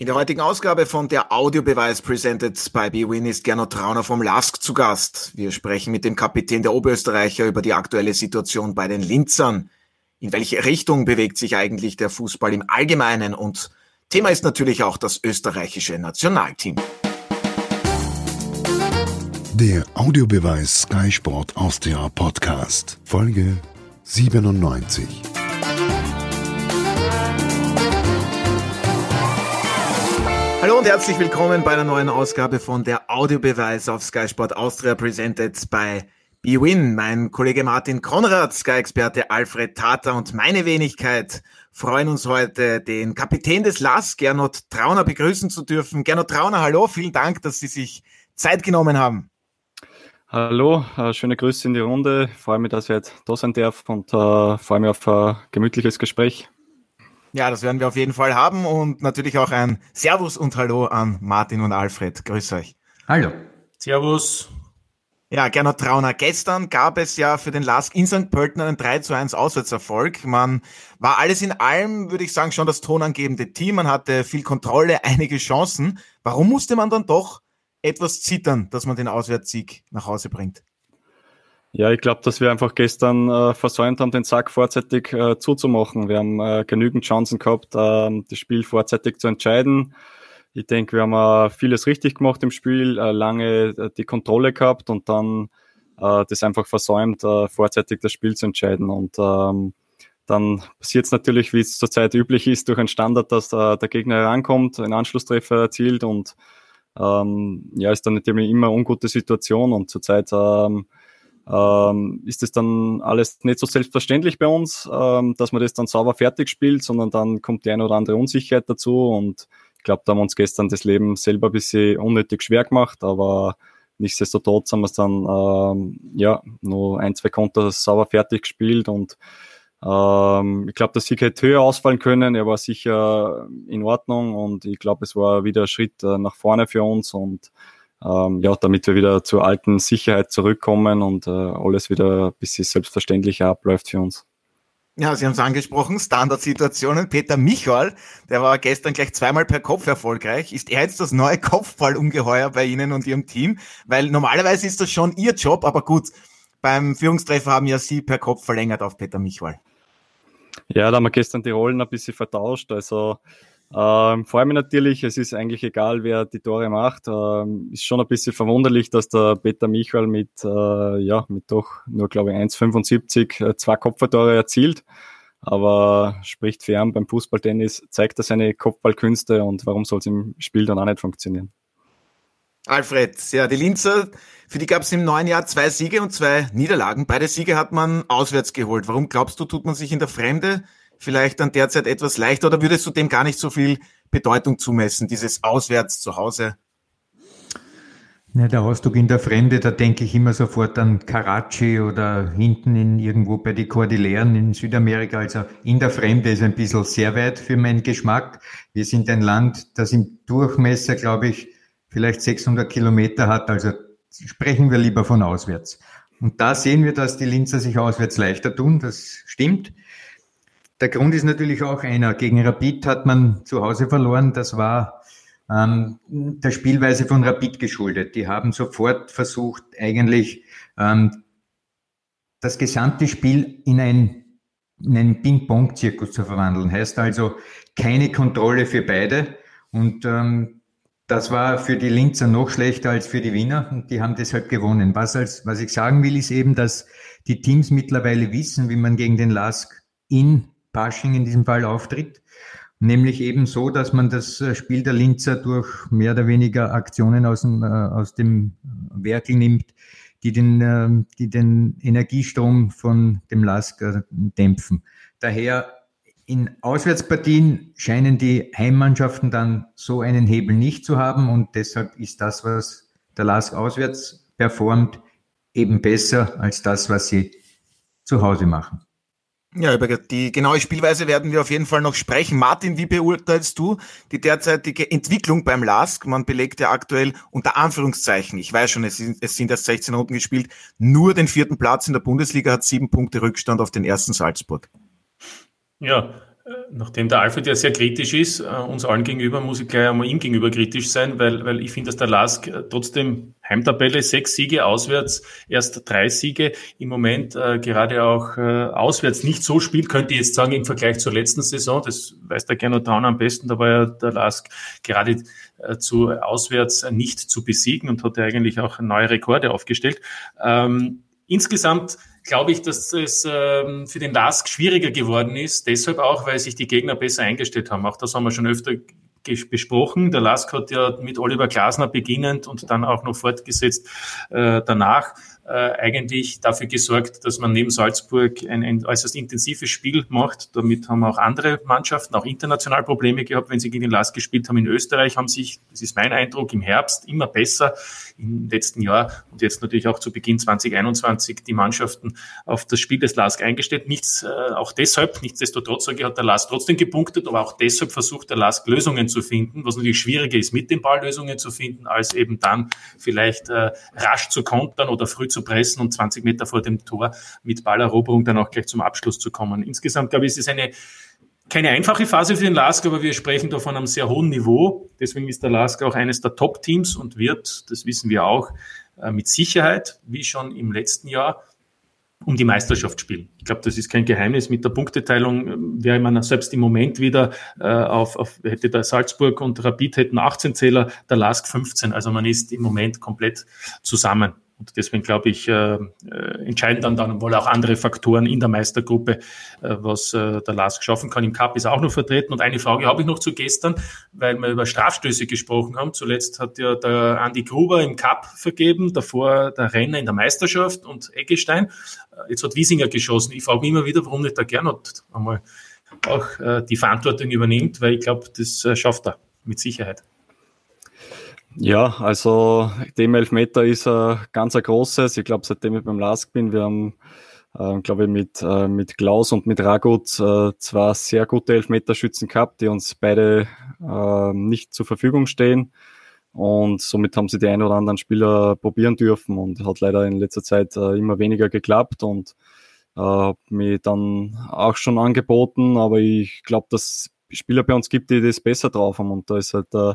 In der heutigen Ausgabe von der Audiobeweis presented by BWin ist Gernot Trauner vom LASK zu Gast. Wir sprechen mit dem Kapitän der Oberösterreicher über die aktuelle Situation bei den Linzern. In welche Richtung bewegt sich eigentlich der Fußball im Allgemeinen? Und Thema ist natürlich auch das österreichische Nationalteam. Der Audiobeweis Sky Sport Austria Podcast, Folge 97. Hallo und herzlich willkommen bei einer neuen Ausgabe von der Audiobeweis auf Sky Sport Austria presented by BWin. Mein Kollege Martin Konrad, Sky-Experte Alfred Tata und meine Wenigkeit freuen uns heute, den Kapitän des LAS, Gernot Trauner, begrüßen zu dürfen. Gernot Trauner, hallo, vielen Dank, dass Sie sich Zeit genommen haben. Hallo, äh, schöne Grüße in die Runde. Freue mich, dass ich jetzt da sein darf und äh, freue mich auf ein gemütliches Gespräch. Ja, das werden wir auf jeden Fall haben und natürlich auch ein Servus und Hallo an Martin und Alfred. Grüß euch. Hallo. Servus. Ja, Gernot Trauner, gestern gab es ja für den Lask in St. Pölten einen 3 zu 1 Auswärtserfolg. Man war alles in allem, würde ich sagen, schon das tonangebende Team. Man hatte viel Kontrolle, einige Chancen. Warum musste man dann doch etwas zittern, dass man den Auswärtssieg nach Hause bringt? Ja, ich glaube, dass wir einfach gestern äh, versäumt haben, den Sack vorzeitig äh, zuzumachen. Wir haben äh, genügend Chancen gehabt, äh, das Spiel vorzeitig zu entscheiden. Ich denke, wir haben äh, vieles richtig gemacht im Spiel, äh, lange äh, die Kontrolle gehabt und dann das einfach versäumt, vorzeitig das Spiel zu entscheiden. Und ähm, dann passiert es natürlich, wie es zurzeit üblich ist, durch einen Standard, dass der Gegner herankommt, einen Anschlusstreffer erzielt und ähm, ja, ist dann natürlich immer ungute Situation und zurzeit ähm, ähm, ist es dann alles nicht so selbstverständlich bei uns, ähm, dass man das dann sauber fertig spielt, sondern dann kommt die eine oder andere Unsicherheit dazu. Und ich glaube, da haben wir uns gestern das Leben selber ein bisschen unnötig schwer gemacht, aber nichtsdestotrotz haben wir es dann ähm, ja nur ein, zwei Konter sauber fertig gespielt. Und ähm, ich glaube, der Sieg hätte höher ausfallen können. Er war sicher in Ordnung. Und ich glaube, es war wieder ein Schritt äh, nach vorne für uns. Und ähm, ja, damit wir wieder zur alten Sicherheit zurückkommen und äh, alles wieder ein bisschen selbstverständlicher abläuft für uns. Ja, Sie haben es angesprochen, Standardsituationen. Peter Michal, der war gestern gleich zweimal per Kopf erfolgreich. Ist er jetzt das neue Kopfballungeheuer bei Ihnen und Ihrem Team? Weil normalerweise ist das schon Ihr Job, aber gut, beim Führungstreffer haben ja Sie per Kopf verlängert auf Peter Michal. Ja, da haben wir gestern die Rollen ein bisschen vertauscht. Also ähm, vor allem natürlich, es ist eigentlich egal, wer die Tore macht. Ähm, ist schon ein bisschen verwunderlich, dass der Peter Michael mit, äh, ja, mit doch nur, glaube ich, 1,75 äh, zwei Kopfballtore erzielt. Aber spricht fern beim Fußballtennis, zeigt er seine Kopfballkünste und warum soll es im Spiel dann auch nicht funktionieren? Alfred, ja, die Linzer, für die gab es im neuen Jahr zwei Siege und zwei Niederlagen. Beide Siege hat man auswärts geholt. Warum glaubst du, tut man sich in der Fremde vielleicht dann derzeit etwas leichter oder würdest du dem gar nicht so viel Bedeutung zumessen, dieses Auswärts zu Hause? Ja, der Ausdruck in der Fremde, da denke ich immer sofort an Karachi oder hinten in irgendwo bei den Kordilleren in Südamerika. Also in der Fremde ist ein bisschen sehr weit für meinen Geschmack. Wir sind ein Land, das im Durchmesser, glaube ich, vielleicht 600 Kilometer hat. Also sprechen wir lieber von auswärts. Und da sehen wir, dass die Linzer sich auswärts leichter tun. Das stimmt. Der Grund ist natürlich auch einer. Gegen Rapid hat man zu Hause verloren. Das war ähm, der Spielweise von Rapid geschuldet. Die haben sofort versucht, eigentlich ähm, das gesamte Spiel in ein in einen Ping-Pong-Zirkus zu verwandeln. Heißt also keine Kontrolle für beide. Und ähm, das war für die Linzer noch schlechter als für die Wiener und die haben deshalb gewonnen. Was, als, was ich sagen will, ist eben, dass die Teams mittlerweile wissen, wie man gegen den Lask in Pasching in diesem Fall auftritt. Nämlich eben so, dass man das äh, Spiel der Linzer durch mehr oder weniger Aktionen aus dem, äh, aus dem Werkel nimmt, die den, äh, die den Energiestrom von dem Lask äh, dämpfen. Daher in Auswärtspartien scheinen die Heimmannschaften dann so einen Hebel nicht zu haben und deshalb ist das, was der Lask auswärts performt, eben besser als das, was sie zu Hause machen. Ja, über die genaue Spielweise werden wir auf jeden Fall noch sprechen. Martin, wie beurteilst du die derzeitige Entwicklung beim LASK? Man belegt ja aktuell unter Anführungszeichen, ich weiß schon, es sind, es sind erst 16 Runden gespielt, nur den vierten Platz in der Bundesliga, hat sieben Punkte Rückstand auf den ersten Salzburg. Ja, Nachdem der Alfred ja sehr kritisch ist, äh, uns allen gegenüber, muss ich gleich einmal ihm gegenüber kritisch sein, weil, weil ich finde, dass der Lask äh, trotzdem Heimtabelle, sechs Siege, auswärts erst drei Siege, im Moment äh, gerade auch äh, auswärts nicht so spielt, könnte ich jetzt sagen, im Vergleich zur letzten Saison, das weiß der Gernot Traun am besten, da war ja der Lask gerade äh, zu auswärts nicht zu besiegen und hat ja eigentlich auch neue Rekorde aufgestellt. Ähm, insgesamt glaube ich, dass es ähm, für den LASK schwieriger geworden ist. Deshalb auch, weil sich die Gegner besser eingestellt haben. Auch das haben wir schon öfter besprochen. Der LASK hat ja mit Oliver Glasner beginnend und dann auch noch fortgesetzt äh, danach äh, eigentlich dafür gesorgt, dass man neben Salzburg ein, ein äußerst intensives Spiel macht. Damit haben auch andere Mannschaften auch international Probleme gehabt, wenn sie gegen den LASK gespielt haben. In Österreich haben sich, das ist mein Eindruck, im Herbst immer besser im letzten Jahr und jetzt natürlich auch zu Beginn 2021 die Mannschaften auf das Spiel des LASK eingestellt. Nichts, äh, auch deshalb, nichtsdestotrotz sage ich, hat der LASK trotzdem gepunktet, aber auch deshalb versucht der LASK Lösungen zu finden, was natürlich schwieriger ist, mit dem Ball Lösungen zu finden, als eben dann vielleicht äh, rasch zu kontern oder früh zu pressen und 20 Meter vor dem Tor mit Balleroberung dann auch gleich zum Abschluss zu kommen. Insgesamt, glaube ich, ist es eine keine einfache Phase für den LASK, aber wir sprechen da von einem sehr hohen Niveau. Deswegen ist der LASK auch eines der Top-Teams und wird, das wissen wir auch, äh, mit Sicherheit, wie schon im letzten Jahr, um die Meisterschaft spielen. Ich glaube, das ist kein Geheimnis. Mit der Punkteteilung ähm, wäre man selbst im Moment wieder äh, auf, auf, hätte der Salzburg und Rapid hätten 18 Zähler, der LASK 15. Also man ist im Moment komplett zusammen. Und deswegen glaube ich, äh, äh, entscheiden dann, dann wohl auch andere Faktoren in der Meistergruppe, äh, was äh, der Lars schaffen kann. Im Cup ist auch noch vertreten. Und eine Frage habe ich noch zu gestern, weil wir über Strafstöße gesprochen haben. Zuletzt hat ja der Andi Gruber im Cup vergeben, davor der Renner in der Meisterschaft und Eggestein. Äh, jetzt hat Wiesinger geschossen. Ich frage mich immer wieder, warum nicht der Gernot einmal auch äh, die Verantwortung übernimmt, weil ich glaube, das äh, schafft er mit Sicherheit. Ja, also dem Elfmeter ist ein ganz ein großes. Ich glaube, seitdem ich beim LASK bin, wir haben, äh, glaube ich, mit, äh, mit Klaus und mit Ragut äh, zwei sehr gute Elfmeterschützen gehabt, die uns beide äh, nicht zur Verfügung stehen. Und somit haben sie die ein oder anderen Spieler probieren dürfen und hat leider in letzter Zeit äh, immer weniger geklappt und äh, habe mir dann auch schon angeboten, aber ich glaube, dass Spieler bei uns gibt, die das besser drauf haben und da ist halt äh,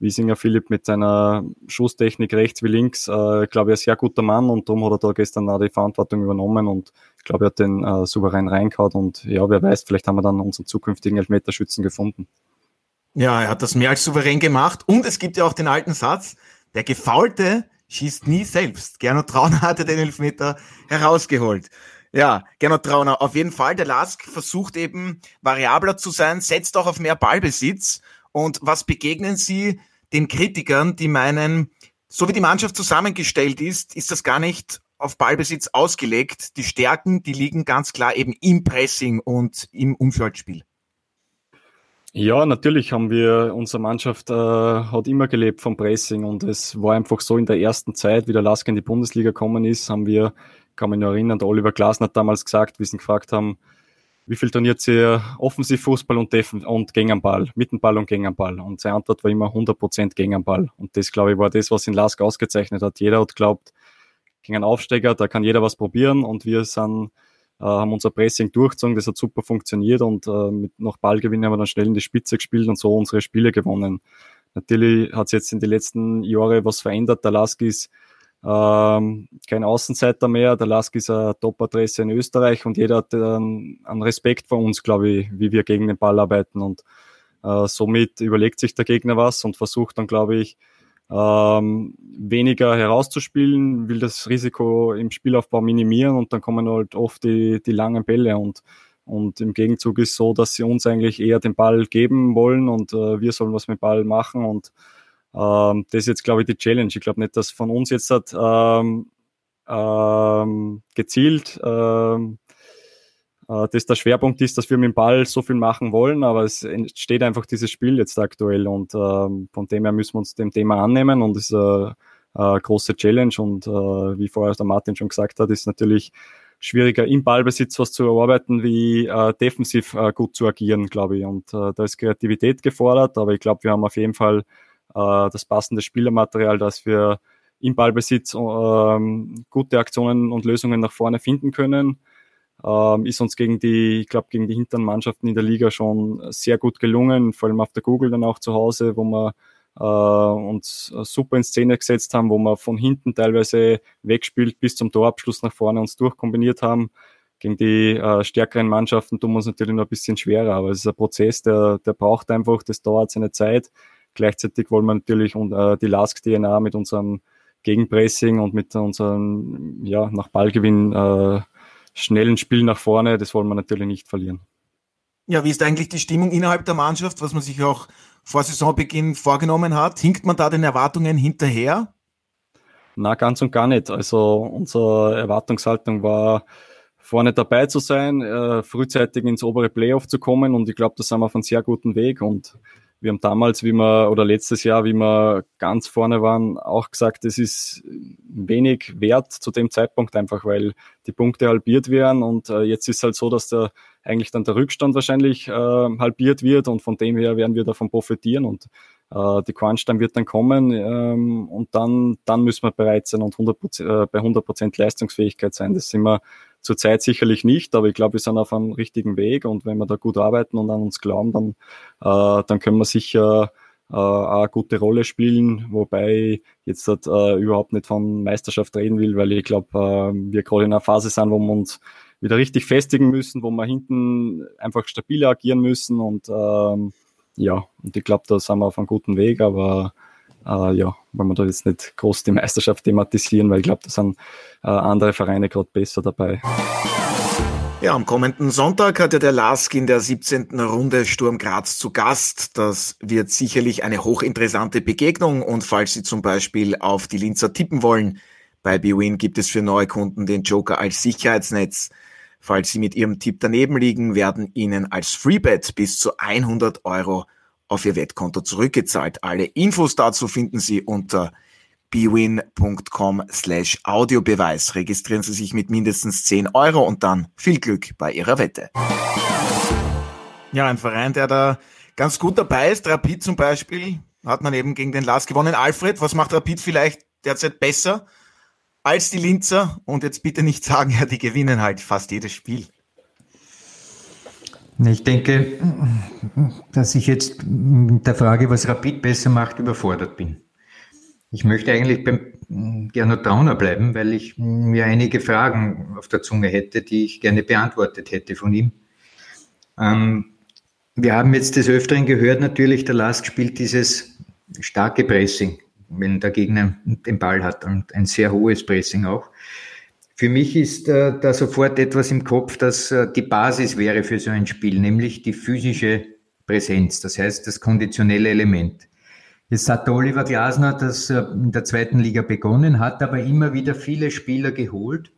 Wiesinger Philipp mit seiner Schusstechnik rechts wie links, äh, glaube ich, ein sehr guter Mann und darum hat er da gestern auch die Verantwortung übernommen und ich glaube, er hat den äh, souverän reingehauen und ja, wer weiß, vielleicht haben wir dann unseren zukünftigen Elfmeterschützen gefunden. Ja, er hat das mehr als souverän gemacht und es gibt ja auch den alten Satz, der Gefaulte schießt nie selbst. Gernot Trauner hatte den Elfmeter herausgeholt. Ja, Gernot Trauner, auf jeden Fall. Der Lask versucht eben variabler zu sein, setzt auch auf mehr Ballbesitz. Und was begegnen Sie den Kritikern, die meinen, so wie die Mannschaft zusammengestellt ist, ist das gar nicht auf Ballbesitz ausgelegt. Die Stärken, die liegen ganz klar eben im Pressing und im Umschaltspiel. Ja, natürlich haben wir, unsere Mannschaft äh, hat immer gelebt vom Pressing und es war einfach so in der ersten Zeit, wie der Lask in die Bundesliga gekommen ist, haben wir, kann mich noch erinnern, der Oliver Glasner hat damals gesagt, wie sie ihn gefragt haben, wie viel trainiert sie Offensivfußball und, Def und Gäng am Ball, mit dem Ball und Gäng am Ball? Und seine Antwort war immer 100% Gäng am Ball. Und das, glaube ich, war das, was in Lask ausgezeichnet hat. Jeder hat glaubt, gegen einen Aufsteiger, da kann jeder was probieren und wir sind, äh, haben unser Pressing durchgezogen, das hat super funktioniert und äh, mit noch Ballgewinn haben wir dann schnell in die Spitze gespielt und so unsere Spiele gewonnen. Natürlich hat sich jetzt in den letzten Jahren was verändert. Der Lask ist ähm, kein Außenseiter mehr. Der Lask ist eine Top-Adresse in Österreich und jeder hat ähm, einen Respekt vor uns, glaube ich, wie wir gegen den Ball arbeiten. Und äh, somit überlegt sich der Gegner was und versucht dann, glaube ich, ähm, weniger herauszuspielen, will das Risiko im Spielaufbau minimieren und dann kommen halt oft die, die langen Bälle und und im Gegenzug ist so, dass sie uns eigentlich eher den Ball geben wollen und äh, wir sollen was mit Ball machen und ähm, das ist jetzt, glaube ich, die Challenge. Ich glaube nicht, dass von uns jetzt hat, ähm, ähm, gezielt ähm, äh, das der Schwerpunkt ist, dass wir mit dem Ball so viel machen wollen, aber es entsteht einfach dieses Spiel jetzt aktuell und ähm, von dem her müssen wir uns dem Thema annehmen und ist eine, eine große Challenge und äh, wie vorher der Martin schon gesagt hat, ist natürlich schwieriger im Ballbesitz was zu erarbeiten, wie äh, defensiv äh, gut zu agieren, glaube ich. Und äh, da ist Kreativität gefordert, aber ich glaube, wir haben auf jeden Fall äh, das passende Spielermaterial, dass wir im Ballbesitz ähm, gute Aktionen und Lösungen nach vorne finden können. ähm, ist uns gegen die, ich glaube, gegen die hinteren Mannschaften in der Liga schon sehr gut gelungen, vor allem auf der Google dann auch zu Hause, wo wir äh, uns super in Szene gesetzt haben, wo wir von hinten teilweise wegspielt bis zum Torabschluss nach vorne uns durchkombiniert haben. Gegen die äh, stärkeren Mannschaften tun wir uns natürlich noch ein bisschen schwerer, aber es ist ein Prozess, der, der braucht einfach, das dauert seine Zeit. Gleichzeitig wollen wir natürlich äh, die LASK-DNA mit unserem Gegenpressing und mit unserem ja, nach Ballgewinn äh, schnellen Spiel nach vorne, das wollen wir natürlich nicht verlieren. Ja, wie ist eigentlich die Stimmung innerhalb der Mannschaft, was man sich auch vor Saisonbeginn vorgenommen hat? Hinkt man da den Erwartungen hinterher? Na, ganz und gar nicht. Also unsere Erwartungshaltung war, vorne dabei zu sein, äh, frühzeitig ins obere Playoff zu kommen und ich glaube, da sind wir auf einem sehr guten Weg und wir haben damals, wie wir, oder letztes Jahr, wie wir ganz vorne waren, auch gesagt, es ist wenig wert zu dem Zeitpunkt einfach, weil die Punkte halbiert werden und äh, jetzt ist halt so, dass der eigentlich dann der Rückstand wahrscheinlich äh, halbiert wird und von dem her werden wir davon profitieren und äh, die Crunch-Time wird dann kommen ähm, und dann, dann müssen wir bereit sein und 100%, äh, bei 100% Leistungsfähigkeit sein. Das sind wir zurzeit sicherlich nicht, aber ich glaube, wir sind auf einem richtigen Weg und wenn wir da gut arbeiten und an uns glauben, dann, äh, dann können wir sicher äh, eine gute Rolle spielen, wobei ich jetzt äh, überhaupt nicht von Meisterschaft reden will, weil ich glaube, äh, wir gerade in einer Phase sind, wo wir uns wieder richtig festigen müssen, wo wir hinten einfach stabiler agieren müssen und ähm, ja, und ich glaube, da sind wir auf einem guten Weg, aber äh, ja, wollen wir da jetzt nicht groß die Meisterschaft thematisieren, weil ich glaube, da sind äh, andere Vereine gerade besser dabei. Ja, am kommenden Sonntag hat ja der Lask in der 17. Runde Sturm Graz zu Gast. Das wird sicherlich eine hochinteressante Begegnung und falls Sie zum Beispiel auf die Linzer tippen wollen, bei BWin gibt es für neue Kunden den Joker als Sicherheitsnetz. Falls Sie mit Ihrem Tipp daneben liegen, werden Ihnen als Freebet bis zu 100 Euro auf Ihr Wettkonto zurückgezahlt. Alle Infos dazu finden Sie unter bwin.com slash Audiobeweis. Registrieren Sie sich mit mindestens 10 Euro und dann viel Glück bei Ihrer Wette. Ja, ein Verein, der da ganz gut dabei ist, Rapid zum Beispiel, hat man eben gegen den Lars gewonnen. Alfred, was macht Rapid vielleicht derzeit besser? als die Linzer. Und jetzt bitte nicht sagen, ja, die gewinnen halt fast jedes Spiel. Ich denke, dass ich jetzt mit der Frage, was Rapid besser macht, überfordert bin. Ich möchte eigentlich beim Gernot Trauner bleiben, weil ich mir einige Fragen auf der Zunge hätte, die ich gerne beantwortet hätte von ihm. Ähm, wir haben jetzt des Öfteren gehört, natürlich, der Lask spielt dieses starke Pressing wenn der Gegner den Ball hat und ein sehr hohes Pressing auch. Für mich ist äh, da sofort etwas im Kopf, das äh, die Basis wäre für so ein Spiel, nämlich die physische Präsenz, das heißt das konditionelle Element. Jetzt hat Oliver Glasner das äh, in der zweiten Liga begonnen, hat aber immer wieder viele Spieler geholt,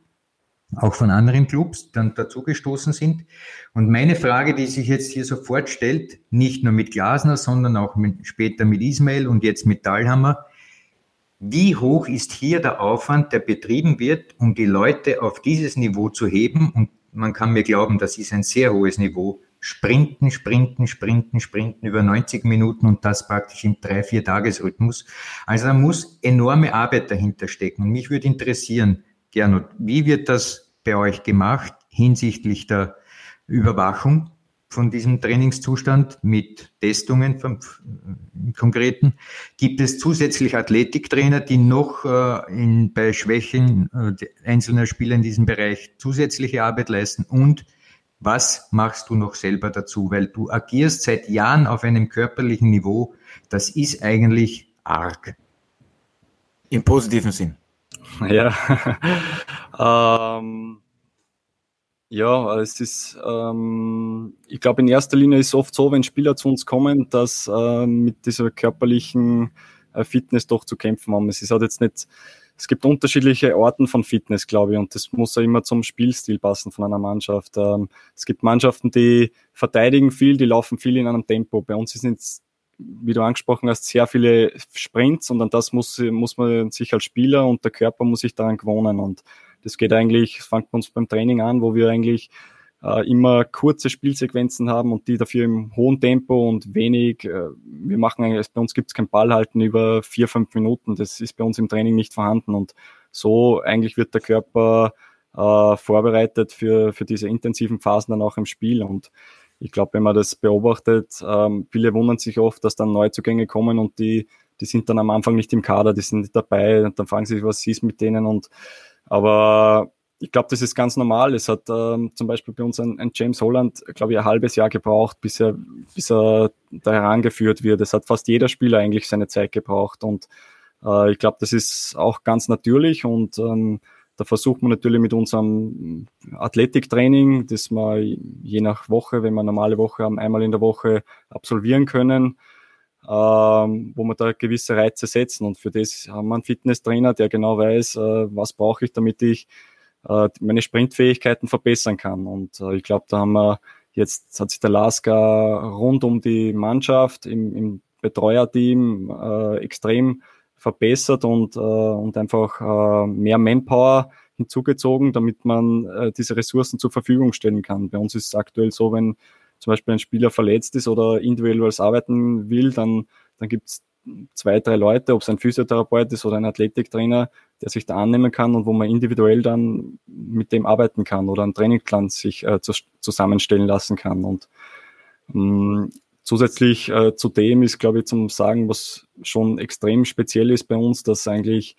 auch von anderen Clubs, dann dazugestoßen sind. Und meine Frage, die sich jetzt hier sofort stellt, nicht nur mit Glasner, sondern auch mit, später mit Ismail und jetzt mit Dahlhammer, wie hoch ist hier der Aufwand, der betrieben wird, um die Leute auf dieses Niveau zu heben? Und man kann mir glauben, das ist ein sehr hohes Niveau. Sprinten, sprinten, sprinten, sprinten über 90 Minuten und das praktisch im drei, vier Tagesrhythmus. Also da muss enorme Arbeit dahinter stecken. Und mich würde interessieren, Gernot, wie wird das bei euch gemacht hinsichtlich der Überwachung? Von diesem Trainingszustand mit Testungen vom konkreten. Gibt es zusätzlich Athletiktrainer, die noch äh, in, bei Schwächen äh, einzelner Spieler in diesem Bereich zusätzliche Arbeit leisten? Und was machst du noch selber dazu? Weil du agierst seit Jahren auf einem körperlichen Niveau. Das ist eigentlich arg. Im positiven Sinn. Ja. ähm ja, es ist, ähm, ich glaube, in erster Linie ist es oft so, wenn Spieler zu uns kommen, dass äh, mit dieser körperlichen äh, Fitness doch zu kämpfen haben. Es ist halt jetzt nicht, es gibt unterschiedliche Orten von Fitness, glaube ich, und das muss ja immer zum Spielstil passen von einer Mannschaft. Ähm, es gibt Mannschaften, die verteidigen viel, die laufen viel in einem Tempo. Bei uns sind es, wie du angesprochen hast, sehr viele Sprints und an das muss, muss man sich als Spieler und der Körper muss sich daran gewohnen und das geht eigentlich, es fängt bei uns beim Training an, wo wir eigentlich äh, immer kurze Spielsequenzen haben und die dafür im hohen Tempo und wenig, äh, wir machen eigentlich, bei uns gibt es kein Ballhalten über vier, fünf Minuten, das ist bei uns im Training nicht vorhanden und so eigentlich wird der Körper äh, vorbereitet für, für diese intensiven Phasen dann auch im Spiel. Und ich glaube, wenn man das beobachtet, ähm, viele wundern sich oft, dass dann Neuzugänge kommen und die, die sind dann am Anfang nicht im Kader, die sind nicht dabei und dann fragen sie sich, was ist mit denen und aber ich glaube, das ist ganz normal. Es hat ähm, zum Beispiel bei uns ein, ein James Holland, glaube ich, ein halbes Jahr gebraucht, bis er, bis er da herangeführt wird. Es hat fast jeder Spieler eigentlich seine Zeit gebraucht und äh, ich glaube, das ist auch ganz natürlich und ähm, da versucht man natürlich mit unserem Athletiktraining, das wir je nach Woche, wenn wir normale Woche haben, einmal in der Woche absolvieren können, ähm, wo wir da gewisse Reize setzen. Und für das haben wir einen Fitnesstrainer, der genau weiß, äh, was brauche ich, damit ich äh, meine Sprintfähigkeiten verbessern kann. Und äh, ich glaube, da haben wir jetzt, hat sich der Lasker rund um die Mannschaft im, im Betreuerteam äh, extrem verbessert und, äh, und einfach äh, mehr Manpower hinzugezogen, damit man äh, diese Ressourcen zur Verfügung stellen kann. Bei uns ist es aktuell so, wenn zum Beispiel ein Spieler verletzt ist oder individuell arbeiten will, dann, dann gibt es zwei, drei Leute, ob es ein Physiotherapeut ist oder ein Athletiktrainer, der sich da annehmen kann und wo man individuell dann mit dem arbeiten kann oder einen Trainingplan sich äh, zu, zusammenstellen lassen kann. Und ähm, zusätzlich äh, zu dem ist, glaube ich, zum Sagen, was schon extrem speziell ist bei uns, dass eigentlich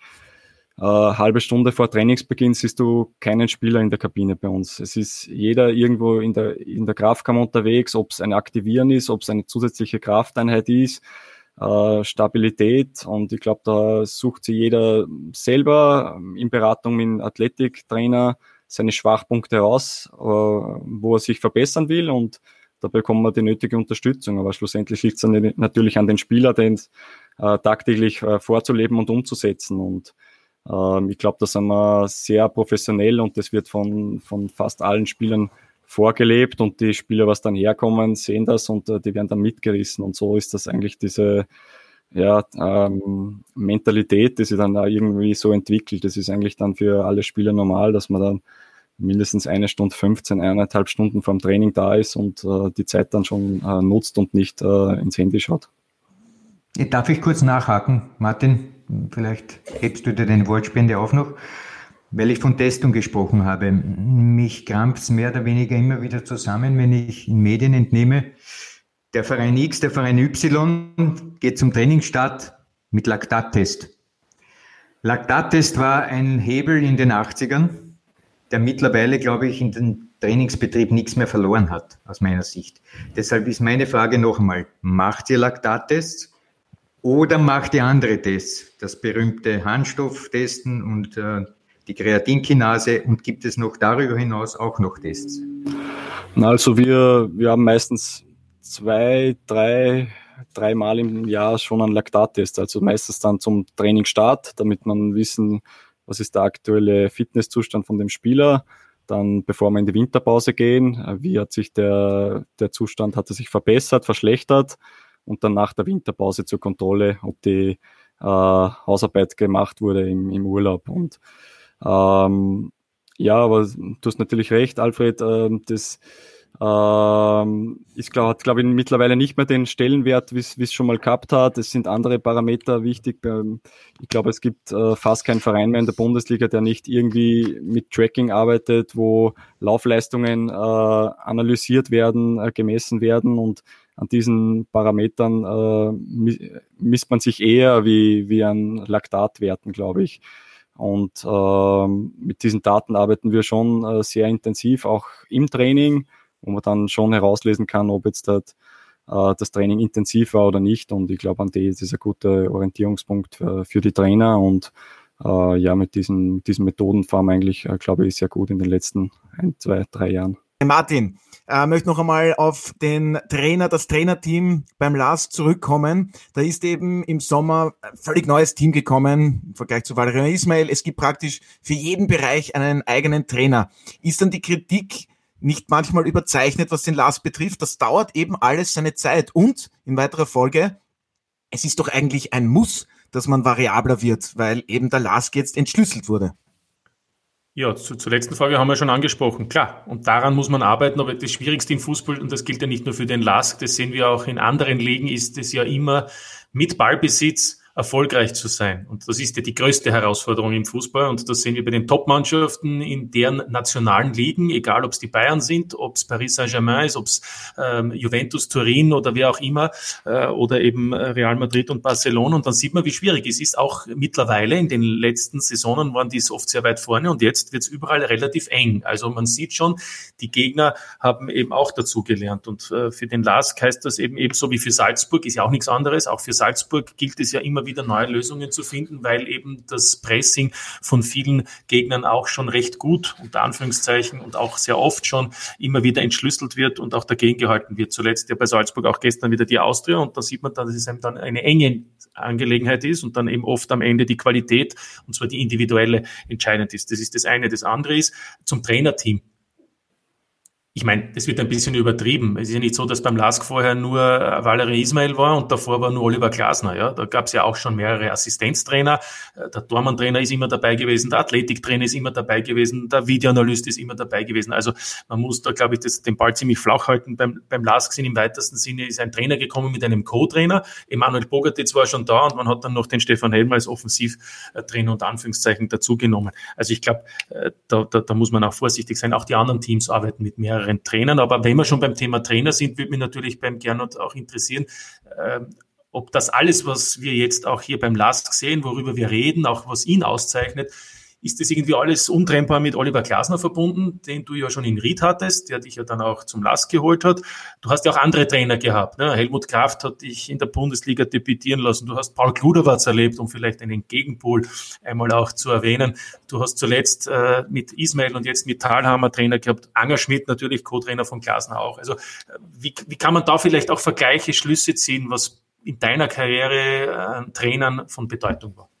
äh, halbe Stunde vor Trainingsbeginn siehst du keinen Spieler in der Kabine bei uns. Es ist jeder irgendwo in der, in der Kraftkammer unterwegs, ob es ein Aktivieren ist, ob es eine zusätzliche Krafteinheit ist äh, Stabilität und ich glaube, da sucht sich jeder selber in Beratung mit Athletiktrainer seine Schwachpunkte heraus, äh, wo er sich verbessern will und da bekommt man die nötige Unterstützung. Aber schlussendlich liegt es natürlich an den Spieler, den äh, tagtäglich äh, vorzuleben und umzusetzen. Und ähm, ich glaube, da sind wir sehr professionell und das wird von, von fast allen Spielern vorgelebt und die Spieler, was dann herkommen, sehen das und äh, die werden dann mitgerissen. Und so ist das eigentlich diese ja, ähm, Mentalität, die sich dann da irgendwie so entwickelt. Das ist eigentlich dann für alle Spieler normal, dass man dann mindestens eine Stunde 15, eineinhalb Stunden vorm Training da ist und äh, die Zeit dann schon äh, nutzt und nicht äh, ins Handy schaut. Darf ich kurz nachhaken, Martin? Vielleicht hebst du dir den Wortspende auf noch. Weil ich von Testung gesprochen habe, mich krampft es mehr oder weniger immer wieder zusammen, wenn ich in Medien entnehme, der Verein X, der Verein Y geht zum Trainingsstart mit Laktattest. Laktattest war ein Hebel in den 80ern, der mittlerweile, glaube ich, in den Trainingsbetrieb nichts mehr verloren hat, aus meiner Sicht. Deshalb ist meine Frage noch einmal, macht ihr Laktattests oder macht ihr andere Tests? Das berühmte Handstofftesten und äh, die Kreatinkinase und gibt es noch darüber hinaus auch noch Tests? Also wir, wir haben meistens zwei, drei, dreimal im Jahr schon einen Laktattest, also meistens dann zum Trainingsstart, damit man wissen, was ist der aktuelle Fitnesszustand von dem Spieler. Dann, bevor wir in die Winterpause gehen, wie hat sich der, der Zustand, hat er sich verbessert, verschlechtert und dann nach der Winterpause zur Kontrolle, ob die äh, Hausarbeit gemacht wurde im, im Urlaub. Und ähm, ja, aber du hast natürlich recht, Alfred, äh, das ähm, ist, glaub, hat, glaube ich, mittlerweile nicht mehr den Stellenwert, wie es schon mal gehabt hat. Es sind andere Parameter wichtig. Ich glaube, es gibt äh, fast keinen Verein mehr in der Bundesliga, der nicht irgendwie mit Tracking arbeitet, wo Laufleistungen äh, analysiert werden, äh, gemessen werden und an diesen Parametern äh, misst man sich eher wie, wie an Laktatwerten, glaube ich. Und ähm, mit diesen Daten arbeiten wir schon äh, sehr intensiv, auch im Training, wo man dann schon herauslesen kann, ob jetzt das, äh, das Training intensiv war oder nicht. Und ich glaube, an die ist ein guter Orientierungspunkt für, für die Trainer. Und äh, ja, mit diesen, diesen Methoden fahren wir eigentlich, äh, glaube ich, sehr gut in den letzten ein, zwei, drei Jahren. Martin, äh, möchte noch einmal auf den Trainer, das Trainerteam beim Lars zurückkommen. Da ist eben im Sommer ein völlig neues Team gekommen im Vergleich zu Valerian Ismail. Es gibt praktisch für jeden Bereich einen eigenen Trainer. Ist dann die Kritik nicht manchmal überzeichnet, was den Lars betrifft? Das dauert eben alles seine Zeit. Und in weiterer Folge, es ist doch eigentlich ein Muss, dass man variabler wird, weil eben der Lars jetzt entschlüsselt wurde. Ja, zu, zur letzten Frage haben wir schon angesprochen. Klar, und daran muss man arbeiten, aber das Schwierigste im Fußball, und das gilt ja nicht nur für den LASK, das sehen wir auch in anderen Ligen, ist es ja immer mit Ballbesitz erfolgreich zu sein. Und das ist ja die größte Herausforderung im Fußball. Und das sehen wir bei den Top-Mannschaften in deren nationalen Ligen, egal ob es die Bayern sind, ob es Paris Saint-Germain ist, ob es ähm, Juventus Turin oder wer auch immer, äh, oder eben Real Madrid und Barcelona. Und dann sieht man, wie schwierig es ist. Auch mittlerweile in den letzten Saisonen waren die oft sehr weit vorne und jetzt wird es überall relativ eng. Also man sieht schon, die Gegner haben eben auch dazu gelernt. Und äh, für den LASK heißt das eben ebenso wie für Salzburg, ist ja auch nichts anderes. Auch für Salzburg gilt es ja immer wieder neue Lösungen zu finden, weil eben das Pressing von vielen Gegnern auch schon recht gut, unter Anführungszeichen, und auch sehr oft schon immer wieder entschlüsselt wird und auch dagegen gehalten wird. Zuletzt ja bei Salzburg auch gestern wieder die Austria und da sieht man dann, dass es dann eine enge Angelegenheit ist und dann eben oft am Ende die Qualität, und zwar die individuelle, entscheidend ist. Das ist das eine. Das andere ist zum Trainerteam ich meine, das wird ein bisschen übertrieben. Es ist ja nicht so, dass beim LASK vorher nur äh, Valerie Ismail war und davor war nur Oliver Glasner. Ja? Da gab es ja auch schon mehrere Assistenztrainer. Äh, der Tormann-Trainer ist immer dabei gewesen, der Athletiktrainer ist immer dabei gewesen, der Videoanalyst ist immer dabei gewesen. Also man muss da, glaube ich, das, den Ball ziemlich flach halten. Beim, beim LASK sind im weitesten Sinne ist ein Trainer gekommen mit einem Co-Trainer. Emanuel Bogartitz war schon da und man hat dann noch den Stefan Helmer als Offensivtrainer und Anführungszeichen dazugenommen. Also ich glaube, äh, da, da, da muss man auch vorsichtig sein. Auch die anderen Teams arbeiten mit mehreren mehreren Trainern. Aber wenn wir schon beim Thema Trainer sind, würde mich natürlich beim Gernot auch interessieren, äh, ob das alles, was wir jetzt auch hier beim LASK sehen, worüber wir reden, auch was ihn auszeichnet, ist das irgendwie alles untrennbar mit Oliver Glasner verbunden, den du ja schon in Ried hattest, der dich ja dann auch zum Last geholt hat. Du hast ja auch andere Trainer gehabt. Ne? Helmut Kraft hat dich in der Bundesliga debütieren lassen. Du hast Paul Kluderwatz erlebt, um vielleicht einen Gegenpol einmal auch zu erwähnen. Du hast zuletzt äh, mit Ismail und jetzt mit Thalhammer Trainer gehabt. Anger Schmidt natürlich Co-Trainer von Glasner auch. Also wie, wie kann man da vielleicht auch Vergleiche, Schlüsse ziehen, was in deiner Karriere äh, Trainern von Bedeutung war?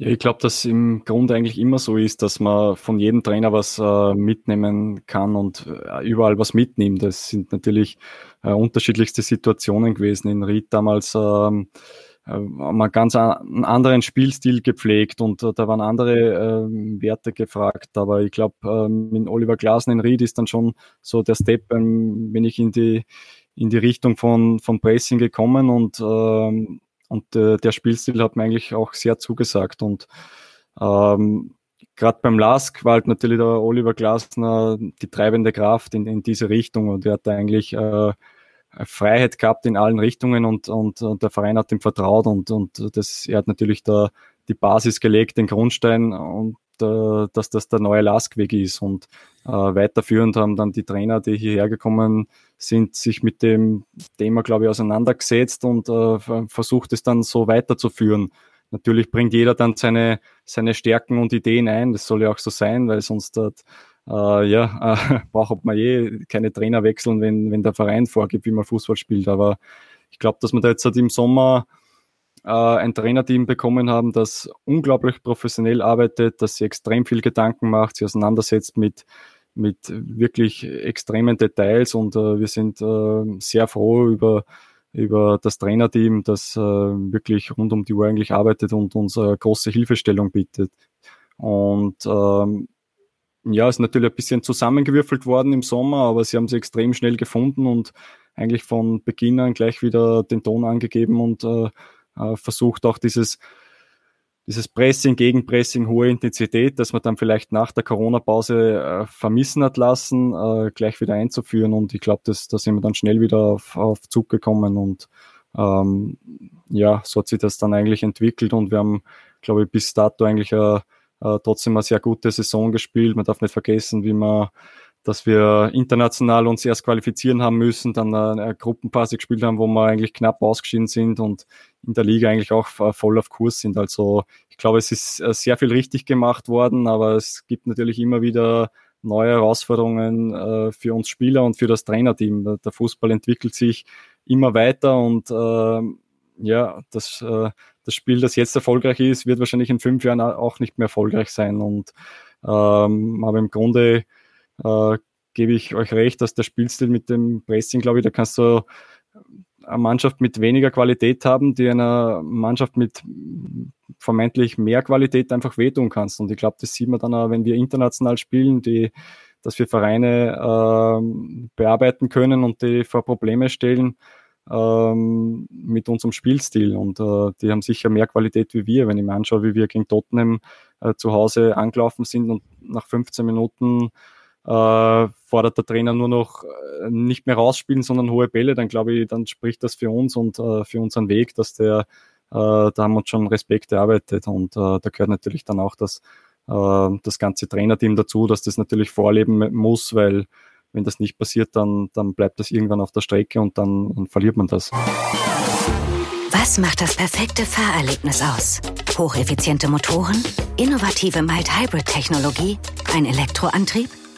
Ja, ich glaube, dass im Grunde eigentlich immer so ist, dass man von jedem Trainer was äh, mitnehmen kann und äh, überall was mitnimmt. Das sind natürlich äh, unterschiedlichste Situationen gewesen. In Ried damals ähm, äh, haben wir ganz einen anderen Spielstil gepflegt und äh, da waren andere äh, Werte gefragt. Aber ich glaube, äh, mit Oliver Glasner in Ried ist dann schon so der Step, ähm, wenn ich in die in die Richtung von, von Pressing gekommen und ähm, und äh, der Spielstil hat mir eigentlich auch sehr zugesagt. Und ähm, gerade beim Lask war halt natürlich der Oliver Glasner die treibende Kraft in, in diese Richtung. Und er hat eigentlich äh, Freiheit gehabt in allen Richtungen und, und, und der Verein hat ihm vertraut. Und, und das, er hat natürlich da die Basis gelegt, den Grundstein. Und äh, dass das der neue Lask-Weg ist. Und äh, weiterführend haben dann die Trainer, die hierher gekommen sind, sich mit dem Thema, glaube ich, auseinandergesetzt und äh, versucht es dann so weiterzuführen. Natürlich bringt jeder dann seine, seine Stärken und Ideen ein. Das soll ja auch so sein, weil sonst hat, äh, ja, äh, braucht man eh keine Trainer wechseln, wenn, wenn der Verein vorgibt, wie man Fußball spielt. Aber ich glaube, dass man da jetzt halt im Sommer äh, ein Trainerteam bekommen haben, das unglaublich professionell arbeitet, das sich extrem viel Gedanken macht, sich auseinandersetzt mit, mit wirklich extremen Details und äh, wir sind äh, sehr froh über, über das Trainerteam, das äh, wirklich rund um die Uhr eigentlich arbeitet und uns äh, große Hilfestellung bietet. Und ähm, ja, ist natürlich ein bisschen zusammengewürfelt worden im Sommer, aber sie haben sie extrem schnell gefunden und eigentlich von Beginn an gleich wieder den Ton angegeben und äh, versucht auch dieses, dieses Pressing, Gegenpressing, hohe Intensität, das man dann vielleicht nach der Corona-Pause äh, vermissen hat lassen, äh, gleich wieder einzuführen. Und ich glaube, da sind wir dann schnell wieder auf, auf Zug gekommen und ähm, ja, so hat sich das dann eigentlich entwickelt und wir haben, glaube ich, bis dato eigentlich äh, trotzdem eine sehr gute Saison gespielt. Man darf nicht vergessen, wie man dass wir international uns erst qualifizieren haben müssen, dann eine Gruppenphase gespielt haben, wo wir eigentlich knapp ausgeschieden sind und in der Liga eigentlich auch voll auf Kurs sind. Also ich glaube, es ist äh, sehr viel richtig gemacht worden, aber es gibt natürlich immer wieder neue Herausforderungen äh, für uns Spieler und für das Trainerteam. Der Fußball entwickelt sich immer weiter und äh, ja, das, äh, das Spiel, das jetzt erfolgreich ist, wird wahrscheinlich in fünf Jahren auch nicht mehr erfolgreich sein. Und ähm, aber im Grunde äh, gebe ich euch recht, dass der Spielstil mit dem Pressing, glaube ich, da kannst du eine Mannschaft mit weniger Qualität haben, die einer Mannschaft mit vermeintlich mehr Qualität einfach wehtun kannst. Und ich glaube, das sieht man dann auch, wenn wir international spielen, die, dass wir Vereine äh, bearbeiten können und die vor Probleme stellen. ähm, mit unserem Spielstil. Und äh, die haben sicher mehr Qualität wie wir. Wenn ich mir anschaue, wie wir gegen Tottenham äh, zu Hause angelaufen sind und nach 15 Minuten äh, fordert der Trainer nur noch äh, nicht mehr rausspielen, sondern hohe Bälle, dann glaube ich, dann spricht das für uns und äh, für unseren Weg, dass der, äh, da haben wir uns schon Respekt erarbeitet und äh, da gehört natürlich dann auch das, äh, das ganze Trainerteam dazu, dass das natürlich vorleben muss, weil wenn das nicht passiert, dann, dann bleibt das irgendwann auf der Strecke und dann, dann verliert man das. Was macht das perfekte Fahrerlebnis aus? Hocheffiziente Motoren, innovative Mild-Hybrid-Technologie, ein Elektroantrieb?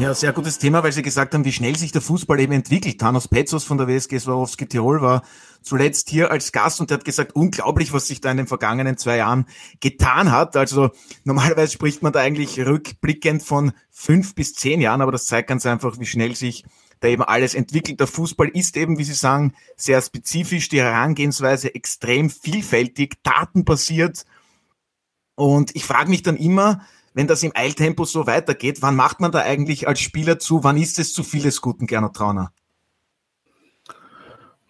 Ja, sehr gutes Thema, weil Sie gesagt haben, wie schnell sich der Fußball eben entwickelt. Thanos Petzos von der WSG Swarovski Tirol war zuletzt hier als Gast und der hat gesagt, unglaublich, was sich da in den vergangenen zwei Jahren getan hat. Also normalerweise spricht man da eigentlich rückblickend von fünf bis zehn Jahren, aber das zeigt ganz einfach, wie schnell sich da eben alles entwickelt. Der Fußball ist eben, wie Sie sagen, sehr spezifisch, die Herangehensweise extrem vielfältig, datenbasiert. Und ich frage mich dann immer, wenn das im Eiltempo so weitergeht, wann macht man da eigentlich als Spieler zu? Wann ist es zu viel des Guten, Gernot Trauner?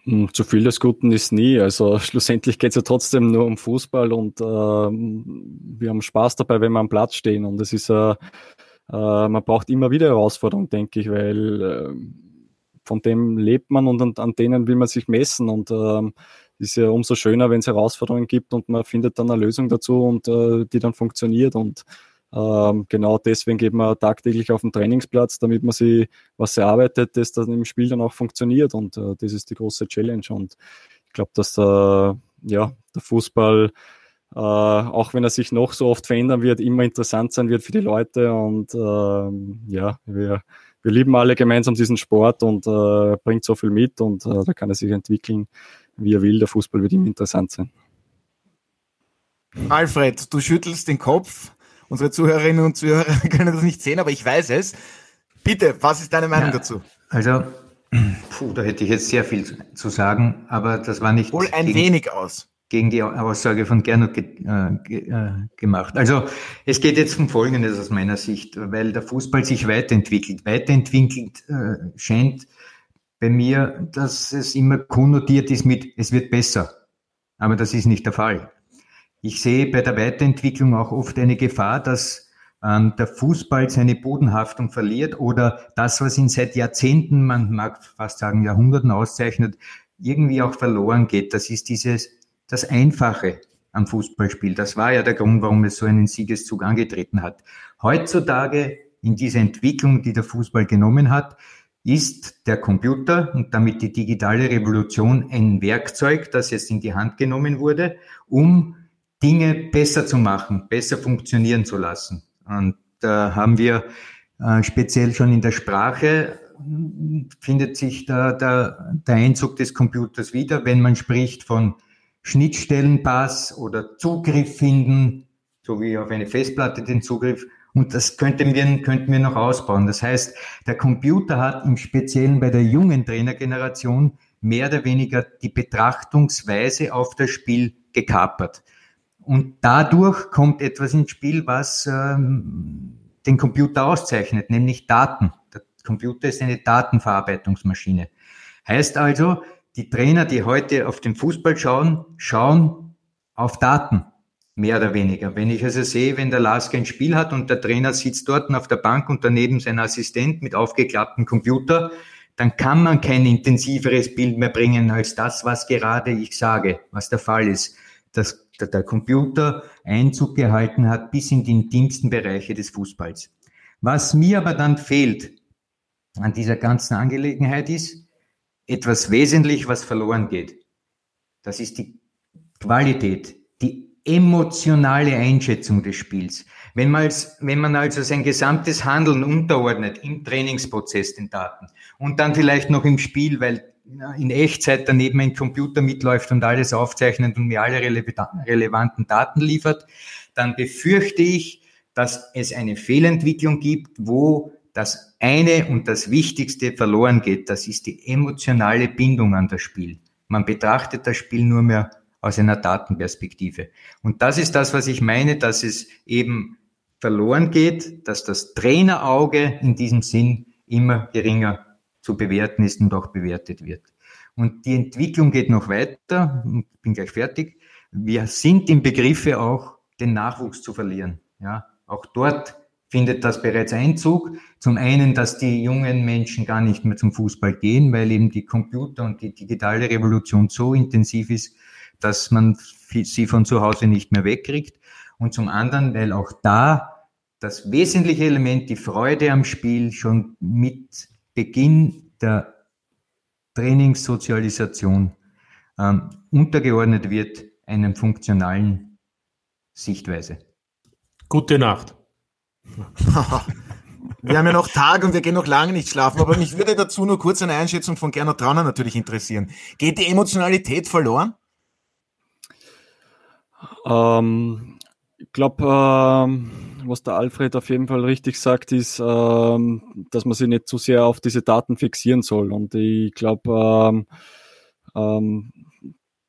Hm, zu viel des Guten ist nie. Also schlussendlich geht es ja trotzdem nur um Fußball und äh, wir haben Spaß dabei, wenn wir am Platz stehen. Und es ist äh, äh, man braucht immer wieder Herausforderungen, denke ich, weil äh, von dem lebt man und an, an, denen will man sich messen. Und äh, ist ja umso schöner, wenn es Herausforderungen gibt und man findet dann eine Lösung dazu und äh, die dann funktioniert. Und ähm, genau deswegen geht man tagtäglich auf den Trainingsplatz, damit man sich was erarbeitet, das dann im Spiel dann auch funktioniert. Und äh, das ist die große Challenge. Und ich glaube, dass äh, ja, der Fußball, äh, auch wenn er sich noch so oft verändern wird, immer interessant sein wird für die Leute. Und ähm, ja, wir, wir lieben alle gemeinsam diesen Sport und äh, bringt so viel mit und äh, da kann er sich entwickeln, wie er will. Der Fußball wird immer interessant sein. Alfred, du schüttelst den Kopf. Unsere Zuhörerinnen und Zuhörer können das nicht sehen, aber ich weiß es. Bitte, was ist deine Meinung ja, dazu? Also, puh, da hätte ich jetzt sehr viel zu sagen, aber das war nicht. Wohl ein gegen, wenig aus. Gegen die Aussage von Gernot ge, äh, ge, äh, gemacht. Also, es geht jetzt um Folgendes aus meiner Sicht, weil der Fußball sich weiterentwickelt. Weiterentwickelt äh, scheint bei mir, dass es immer konnotiert ist mit, es wird besser. Aber das ist nicht der Fall. Ich sehe bei der Weiterentwicklung auch oft eine Gefahr, dass ähm, der Fußball seine Bodenhaftung verliert oder das, was ihn seit Jahrzehnten, man mag fast sagen Jahrhunderten auszeichnet, irgendwie auch verloren geht. Das ist dieses, das Einfache am Fußballspiel. Das war ja der Grund, warum es so einen Siegeszug angetreten hat. Heutzutage in dieser Entwicklung, die der Fußball genommen hat, ist der Computer und damit die digitale Revolution ein Werkzeug, das jetzt in die Hand genommen wurde, um Dinge besser zu machen, besser funktionieren zu lassen. Und da haben wir äh, speziell schon in der Sprache findet sich da der, der Einzug des Computers wieder, wenn man spricht von Schnittstellenpass oder Zugriff finden, so wie auf eine Festplatte den Zugriff. Und das könnten wir, könnten wir noch ausbauen. Das heißt, der Computer hat im Speziellen bei der jungen Trainergeneration mehr oder weniger die Betrachtungsweise auf das Spiel gekapert. Und dadurch kommt etwas ins Spiel, was ähm, den Computer auszeichnet, nämlich Daten. Der Computer ist eine Datenverarbeitungsmaschine. Heißt also, die Trainer, die heute auf den Fußball schauen, schauen auf Daten, mehr oder weniger. Wenn ich also sehe, wenn der Lask ein Spiel hat und der Trainer sitzt dort auf der Bank und daneben sein Assistent mit aufgeklapptem Computer, dann kann man kein intensiveres Bild mehr bringen als das, was gerade ich sage, was der Fall ist. Das der Computer Einzug gehalten hat bis in die intimsten Bereiche des Fußballs. Was mir aber dann fehlt an dieser ganzen Angelegenheit ist etwas wesentlich, was verloren geht. Das ist die Qualität, die emotionale Einschätzung des Spiels. Wenn man, als, wenn man also sein gesamtes Handeln unterordnet im Trainingsprozess den Daten und dann vielleicht noch im Spiel, weil in Echtzeit daneben ein Computer mitläuft und alles aufzeichnet und mir alle relevanten Daten liefert, dann befürchte ich, dass es eine Fehlentwicklung gibt, wo das eine und das Wichtigste verloren geht. Das ist die emotionale Bindung an das Spiel. Man betrachtet das Spiel nur mehr aus einer Datenperspektive. Und das ist das, was ich meine, dass es eben verloren geht, dass das Trainerauge in diesem Sinn immer geringer zu bewerten ist und auch bewertet wird. Und die Entwicklung geht noch weiter. Ich bin gleich fertig. Wir sind im Begriffe auch, den Nachwuchs zu verlieren. Ja, auch dort findet das bereits Einzug. Zum einen, dass die jungen Menschen gar nicht mehr zum Fußball gehen, weil eben die Computer und die digitale Revolution so intensiv ist, dass man sie von zu Hause nicht mehr wegkriegt. Und zum anderen, weil auch da das wesentliche Element, die Freude am Spiel, schon mit Beginn der Trainingssozialisation ähm, untergeordnet wird einem funktionalen Sichtweise. Gute Nacht. wir haben ja noch Tag und wir gehen noch lange nicht schlafen, aber mich würde dazu nur kurz eine Einschätzung von Gernot Trauner natürlich interessieren. Geht die Emotionalität verloren? Ähm, ich glaube, ähm, was der Alfred auf jeden Fall richtig sagt, ist, ähm, dass man sich nicht zu sehr auf diese Daten fixieren soll. Und ich glaube, ähm, ähm,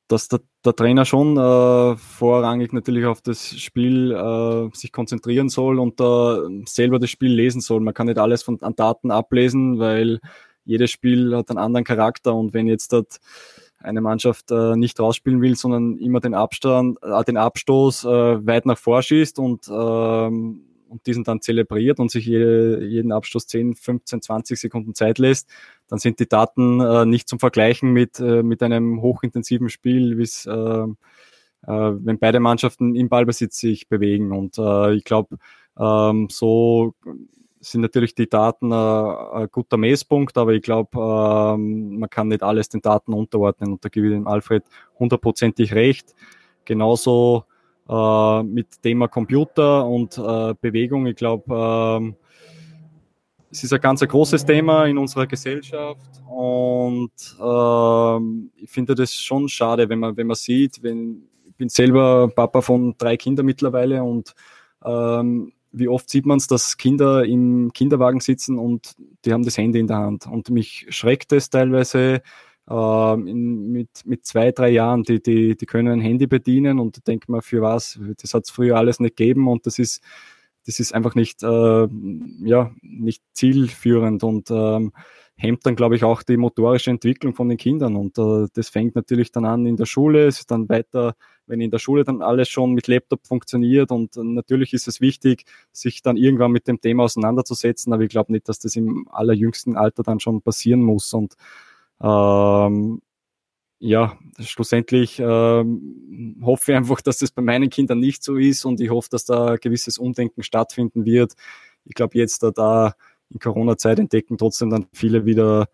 dass der, der, Trainer schon äh, vorrangig natürlich auf das Spiel äh, sich konzentrieren soll und äh, selber das Spiel lesen soll. Man kann nicht alles von an Daten ablesen, weil jedes Spiel hat einen anderen Charakter und wenn jetzt dort eine Mannschaft äh, nicht rausspielen will, sondern immer den Abstand, äh, den Abstoß äh, weit nach vorschießt und, ähm, und diesen dann zelebriert und sich jede, jeden Abstoß 10, 15, 20 Sekunden Zeit lässt, dann sind die Daten äh, nicht zum Vergleichen mit, äh, mit einem hochintensiven Spiel, wie es äh, äh, wenn beide Mannschaften im Ballbesitz sich bewegen. Und äh, ich glaube, ähm, so sind natürlich die Daten äh, ein guter Messpunkt, aber ich glaube, ähm, man kann nicht alles den Daten unterordnen und da gebe ich dem Alfred hundertprozentig recht. Genauso äh, mit Thema Computer und äh, Bewegung. Ich glaube, ähm, es ist ein ganz ein großes Thema in unserer Gesellschaft und ähm, ich finde das schon schade, wenn man, wenn man sieht, wenn, ich bin selber Papa von drei Kindern mittlerweile und ähm, wie oft sieht man es, dass Kinder im Kinderwagen sitzen und die haben das Handy in der Hand. Und mich schreckt es teilweise äh, in, mit, mit zwei, drei Jahren, die, die, die können ein Handy bedienen und ich denke für was? Das hat es früher alles nicht gegeben und das ist, das ist einfach nicht, äh, ja, nicht zielführend und ähm, hemmt dann, glaube ich, auch die motorische Entwicklung von den Kindern. Und äh, das fängt natürlich dann an in der Schule, ist dann weiter wenn in der Schule dann alles schon mit Laptop funktioniert und natürlich ist es wichtig, sich dann irgendwann mit dem Thema auseinanderzusetzen, aber ich glaube nicht, dass das im allerjüngsten Alter dann schon passieren muss und ähm, ja, schlussendlich ähm, hoffe ich einfach, dass das bei meinen Kindern nicht so ist und ich hoffe, dass da ein gewisses Umdenken stattfinden wird. Ich glaube, jetzt da, da in Corona-Zeit entdecken trotzdem dann viele wieder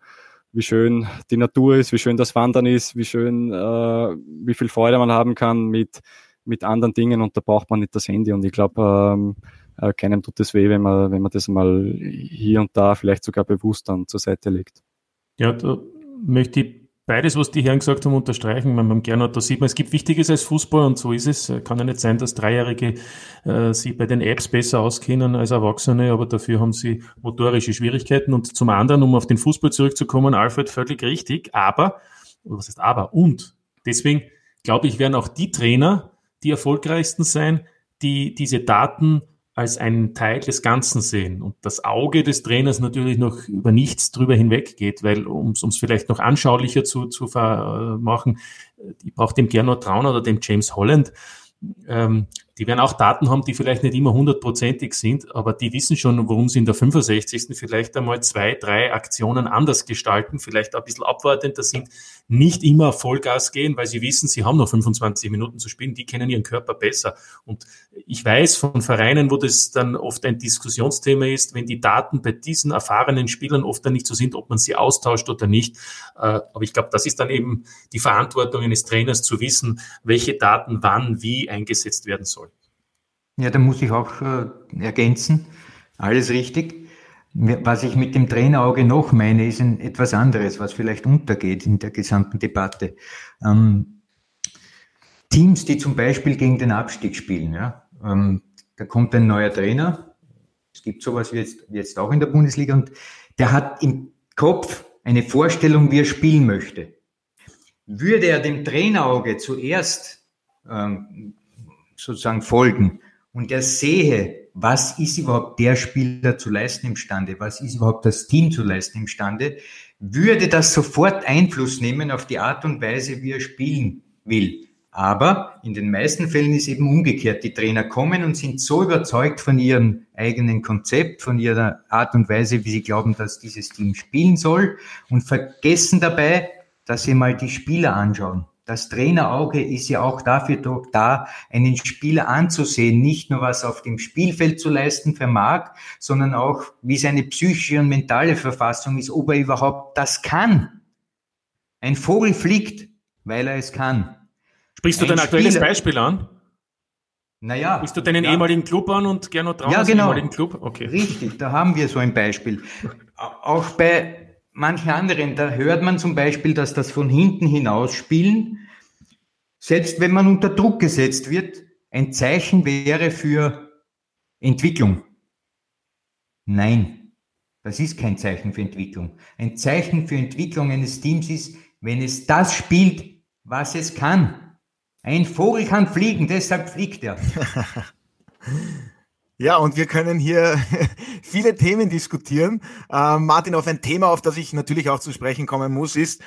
wie schön die Natur ist, wie schön das Wandern ist, wie schön, äh, wie viel Freude man haben kann mit, mit anderen Dingen und da braucht man nicht das Handy und ich glaube, ähm, äh, keinem tut es weh, wenn man, wenn man das mal hier und da vielleicht sogar bewusst dann zur Seite legt. Ja, da möchte ich beides, was die Herren gesagt haben, unterstreichen. Man, beim Gernot, da sieht man, es gibt Wichtiges als Fußball und so ist es. Kann ja nicht sein, dass Dreijährige äh, sich bei den Apps besser auskennen als Erwachsene, aber dafür haben sie motorische Schwierigkeiten. Und zum anderen, um auf den Fußball zurückzukommen, Alfred, völlig richtig, aber, was heißt aber, und deswegen glaube ich, werden auch die Trainer die erfolgreichsten sein, die diese Daten als einen Teil des Ganzen sehen. Und das Auge des Trainers natürlich noch über nichts drüber hinweggeht, weil um es vielleicht noch anschaulicher zu, zu machen, ich brauche dem Gernot Traun oder dem James Holland, ähm, die werden auch Daten haben, die vielleicht nicht immer hundertprozentig sind, aber die wissen schon, warum sie in der 65. vielleicht einmal zwei, drei Aktionen anders gestalten, vielleicht ein bisschen abwartender sind, nicht immer Vollgas gehen, weil sie wissen, sie haben noch 25 Minuten zu spielen, die kennen ihren Körper besser. Und ich weiß von Vereinen, wo das dann oft ein Diskussionsthema ist, wenn die Daten bei diesen erfahrenen Spielern oft dann nicht so sind, ob man sie austauscht oder nicht. Äh, aber ich glaube, das ist dann eben die Verantwortung eines Trainers zu wissen, welche Daten wann wie eingesetzt werden sollen. Ja, da muss ich auch äh, ergänzen. Alles richtig. Was ich mit dem Trainerauge noch meine, ist ein, etwas anderes, was vielleicht untergeht in der gesamten Debatte. Ähm, Teams, die zum Beispiel gegen den Abstieg spielen, ja, ähm, da kommt ein neuer Trainer. Es gibt sowas wie jetzt, jetzt auch in der Bundesliga und der hat im Kopf eine Vorstellung, wie er spielen möchte. Würde er dem Trainerauge zuerst ähm, sozusagen folgen und er sehe, was ist überhaupt der Spieler zu leisten imstande, was ist überhaupt das Team zu leisten imstande, würde das sofort Einfluss nehmen auf die Art und Weise, wie er spielen will. Aber in den meisten Fällen ist eben umgekehrt. Die Trainer kommen und sind so überzeugt von ihrem eigenen Konzept, von ihrer Art und Weise, wie sie glauben, dass dieses Team spielen soll und vergessen dabei, dass sie mal die Spieler anschauen. Das Trainerauge ist ja auch dafür da, einen Spieler anzusehen, nicht nur was auf dem Spielfeld zu leisten vermag, sondern auch, wie seine psychische und mentale Verfassung ist, ob er überhaupt das kann. Ein Vogel fliegt, weil er es kann. Sprichst du dein aktuelles Spieler, Beispiel an? Naja. Bist du deinen ja. ehemaligen Club an und Gernot Traun ja, genau. ehemaligen Club? Okay. Richtig, da haben wir so ein Beispiel. Auch bei manchen anderen, da hört man zum Beispiel, dass das von hinten hinaus spielen, selbst wenn man unter Druck gesetzt wird, ein Zeichen wäre für Entwicklung. Nein, das ist kein Zeichen für Entwicklung. Ein Zeichen für Entwicklung eines Teams ist, wenn es das spielt, was es kann. Ein Vogel kann fliegen, deshalb fliegt er. Ja, und wir können hier viele Themen diskutieren. Ähm, Martin, auf ein Thema, auf das ich natürlich auch zu sprechen kommen muss, ist,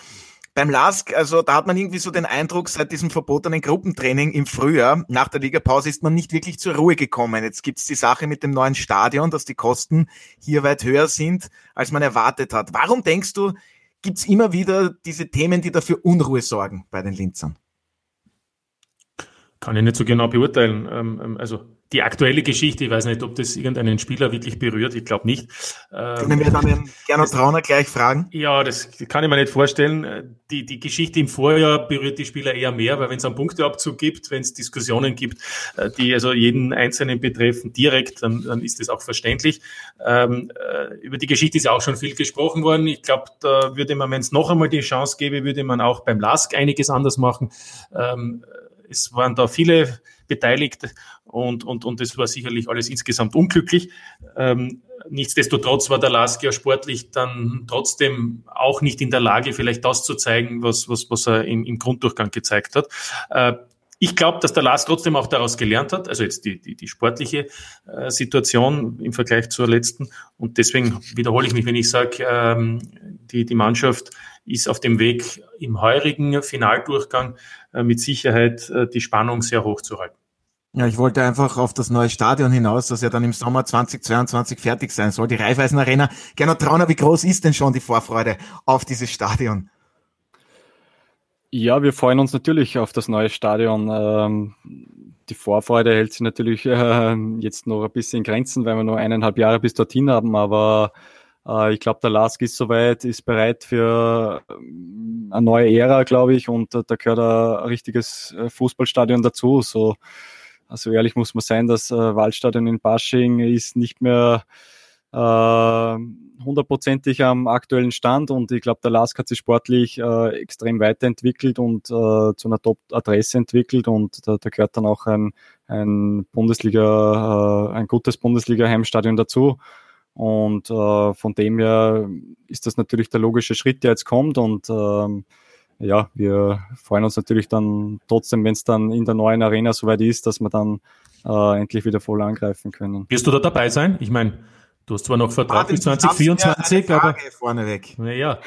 beim LASK, also da hat man irgendwie so den Eindruck, seit diesem verbotenen Gruppentraining im Frühjahr, nach der Ligapause, ist man nicht wirklich zur Ruhe gekommen. Jetzt gibt's die Sache mit dem neuen Stadion, dass die Kosten hier weit höher sind, als man erwartet hat. Warum denkst du, gibt's immer wieder diese Themen, die dafür Unruhe sorgen bei den Linzern? Kann ich nicht so genau beurteilen. Ähm, ähm, also die aktuelle Geschichte, ich weiß nicht, ob das irgendeinen Spieler wirklich berührt, ich glaube nicht. Können wir dann den Gernot Trauner gleich fragen? Ja, das kann ich mir nicht vorstellen. Die, die Geschichte im Vorjahr berührt die Spieler eher mehr, weil wenn es einen Punkteabzug gibt, wenn es Diskussionen gibt, äh, die also jeden Einzelnen betreffen direkt, dann, dann ist das auch verständlich. Ähm, äh, über die Geschichte ist ja auch schon viel gesprochen worden. Ich glaube, da würde man, wenn es noch einmal die Chance gäbe, würde man auch beim LASK einiges anders machen. Ähm, es waren da viele beteiligt und, und, und es war sicherlich alles insgesamt unglücklich. Ähm, nichtsdestotrotz war der Lask ja sportlich dann trotzdem auch nicht in der Lage, vielleicht das zu zeigen, was, was, was er im, im Grunddurchgang gezeigt hat. Äh, ich glaube, dass der Lars trotzdem auch daraus gelernt hat, also jetzt die, die, die sportliche äh, Situation im Vergleich zur letzten. Und deswegen wiederhole ich mich, wenn ich sage, ähm, die, die Mannschaft ist auf dem Weg im heurigen Finaldurchgang äh, mit Sicherheit äh, die Spannung sehr hoch zu halten. Ja, ich wollte einfach auf das neue Stadion hinaus, das ja dann im Sommer 2022 fertig sein soll. Die Raiffeisen Arena. Gernot Trauner, wie groß ist denn schon die Vorfreude auf dieses Stadion? Ja, wir freuen uns natürlich auf das neue Stadion. Ähm, die Vorfreude hält sich natürlich äh, jetzt noch ein bisschen in Grenzen, weil wir nur eineinhalb Jahre bis dorthin haben, aber äh, ich glaube, der Lask ist soweit, ist bereit für ähm, eine neue Ära, glaube ich, und da gehört ein richtiges äh, Fußballstadion dazu. So, also ehrlich muss man sein, das Waldstadion in Basching ist nicht mehr hundertprozentig am aktuellen Stand und ich glaube, der Lask hat sich sportlich äh, extrem weiterentwickelt und äh, zu einer Top-Adresse entwickelt und da, da, gehört dann auch ein, ein Bundesliga, äh, ein gutes Bundesliga-Heimstadion dazu. Und äh, von dem her ist das natürlich der logische Schritt, der jetzt kommt und ähm, ja, wir freuen uns natürlich dann trotzdem, wenn es dann in der neuen Arena soweit ist, dass wir dann äh, endlich wieder voll angreifen können. Wirst du da dabei sein? Ich meine, Du hast zwar noch Vertrag bis 2024, eine Frage aber. vorneweg. Naja.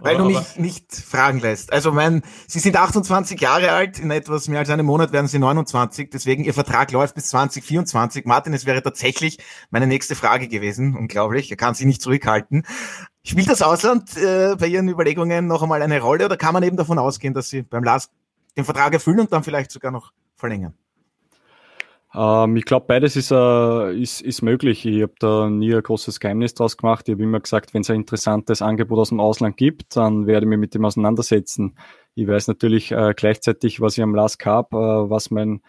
Weil du mich nicht fragen lässt. Also mein, Sie sind 28 Jahre alt, in etwas mehr als einem Monat werden Sie 29, deswegen Ihr Vertrag läuft bis 2024. Martin, es wäre tatsächlich meine nächste Frage gewesen. Unglaublich, er kann sich nicht zurückhalten. Spielt das Ausland äh, bei Ihren Überlegungen noch einmal eine Rolle oder kann man eben davon ausgehen, dass Sie beim Last den Vertrag erfüllen und dann vielleicht sogar noch verlängern? Ähm, ich glaube, beides ist, äh, ist, ist möglich. Ich habe da nie ein großes Geheimnis draus gemacht. Ich habe immer gesagt, wenn es ein interessantes Angebot aus dem Ausland gibt, dann werde ich mich mit dem auseinandersetzen. Ich weiß natürlich äh, gleichzeitig, was ich am LASK habe, äh, was mein,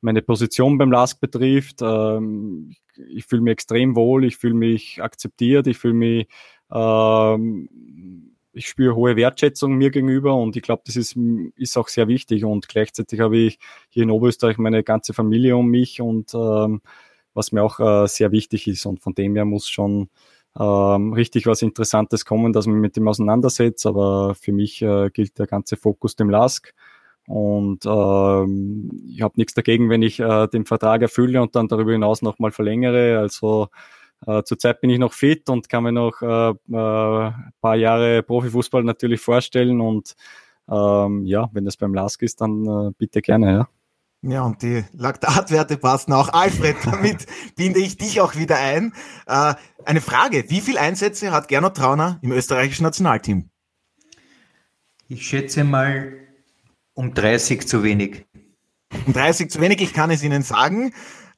meine Position beim LASK betrifft. Ähm, ich fühle mich extrem wohl, ich fühle mich akzeptiert, ich fühle mich ähm, ich spüre hohe Wertschätzung mir gegenüber und ich glaube, das ist, ist auch sehr wichtig. Und gleichzeitig habe ich hier in Oberösterreich meine ganze Familie um mich und ähm, was mir auch äh, sehr wichtig ist. Und von dem her muss schon ähm, richtig was Interessantes kommen, dass man mit dem auseinandersetzt. Aber für mich äh, gilt der ganze Fokus dem Lask. Und ähm, ich habe nichts dagegen, wenn ich äh, den Vertrag erfülle und dann darüber hinaus nochmal verlängere. Also äh, zurzeit bin ich noch fit und kann mir noch äh, äh, paar Jahre Profifußball natürlich vorstellen. Und ähm, ja, wenn das beim Lask ist, dann äh, bitte gerne, ja. Ja, und die Laktatwerte passen auch. Alfred, damit binde ich dich auch wieder ein. Äh, eine Frage, wie viele Einsätze hat Gernot Trauner im österreichischen Nationalteam? Ich schätze mal um 30 zu wenig. Um 30 zu wenig, ich kann es Ihnen sagen.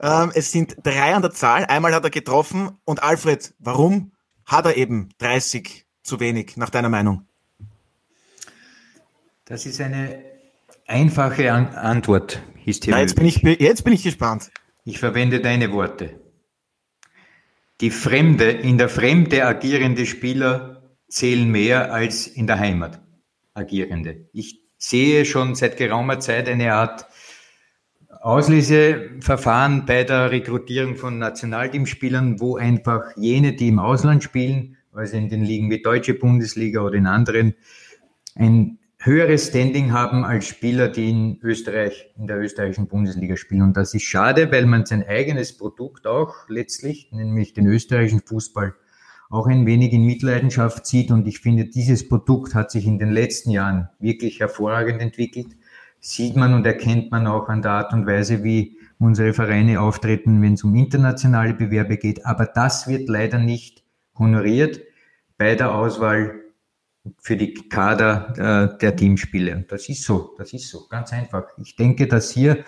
Ähm, es sind drei an der Zahl. Einmal hat er getroffen. Und Alfred, warum hat er eben 30 zu wenig, nach deiner Meinung? Das ist eine einfache An Antwort. Ja, jetzt, bin ich, jetzt bin ich gespannt. Ich verwende deine Worte. Die Fremde, in der Fremde agierende Spieler zählen mehr als in der Heimat agierende. Ich sehe schon seit geraumer Zeit eine Art Ausleseverfahren bei der Rekrutierung von Nationalteamspielern, wo einfach jene, die im Ausland spielen, also in den Ligen wie Deutsche Bundesliga oder in anderen, ein höheres Standing haben als Spieler, die in Österreich, in der österreichischen Bundesliga spielen. Und das ist schade, weil man sein eigenes Produkt auch letztlich, nämlich den österreichischen Fußball, auch ein wenig in Mitleidenschaft zieht. Und ich finde, dieses Produkt hat sich in den letzten Jahren wirklich hervorragend entwickelt. Sieht man und erkennt man auch an der Art und Weise, wie unsere Vereine auftreten, wenn es um internationale Bewerbe geht. Aber das wird leider nicht honoriert bei der Auswahl für die Kader äh, der Teamspiele. Das ist so, das ist so, ganz einfach. Ich denke, dass hier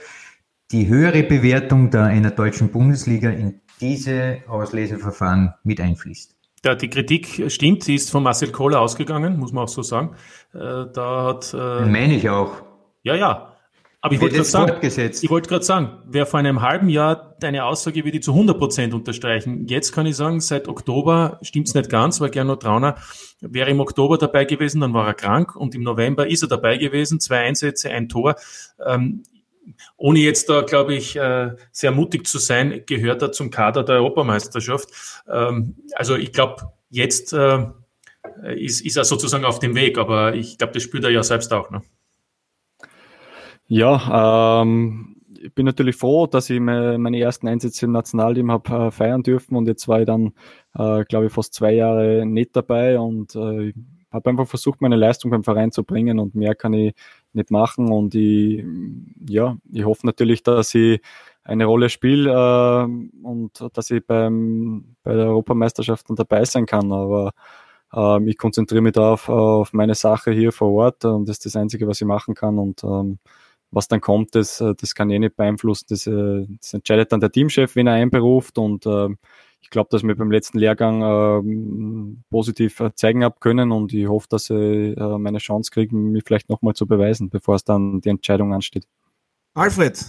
die höhere Bewertung der einer deutschen Bundesliga in diese Ausleseverfahren mit einfließt. Ja, die Kritik stimmt, sie ist von Marcel Kohler ausgegangen, muss man auch so sagen. Äh, da hat, äh, Meine ich auch. Ja, ja. Aber ich wollte gerade sagen, ich wollte gerade sagen, wer vor einem halben Jahr deine Aussage würde zu 100 Prozent unterstreichen. Jetzt kann ich sagen, seit Oktober stimmt's nicht ganz, weil Gernot Trauner wäre im Oktober dabei gewesen, dann war er krank und im November ist er dabei gewesen, zwei Einsätze, ein Tor. Ähm, ohne jetzt da, glaube ich, äh, sehr mutig zu sein, gehört er zum Kader der Europameisterschaft. Ähm, also ich glaube, jetzt äh, ist, ist er sozusagen auf dem Weg, aber ich glaube, das spürt er ja selbst auch. Ne? Ja, ähm, ich bin natürlich froh, dass ich meine ersten Einsätze im Nationalteam habe äh, feiern dürfen und jetzt war ich dann, äh, glaube ich, fast zwei Jahre nicht dabei und äh, habe einfach versucht, meine Leistung beim Verein zu bringen und mehr kann ich nicht machen und ich, ja, ich hoffe natürlich, dass ich eine Rolle spiele äh, und dass ich beim, bei der Europameisterschaft dabei sein kann, aber ähm, ich konzentriere mich da auf, auf meine Sache hier vor Ort und das ist das Einzige, was ich machen kann und ähm, was dann kommt, das, äh, das kann ich nicht beeinflussen. Das, äh, das entscheidet dann der Teamchef, wenn er einberuft. Und äh, ich glaube, dass wir beim letzten Lehrgang äh, positiv äh, zeigen ab können und ich hoffe, dass ich äh, meine Chance kriege, mich vielleicht nochmal zu beweisen, bevor es dann die Entscheidung ansteht. Alfred,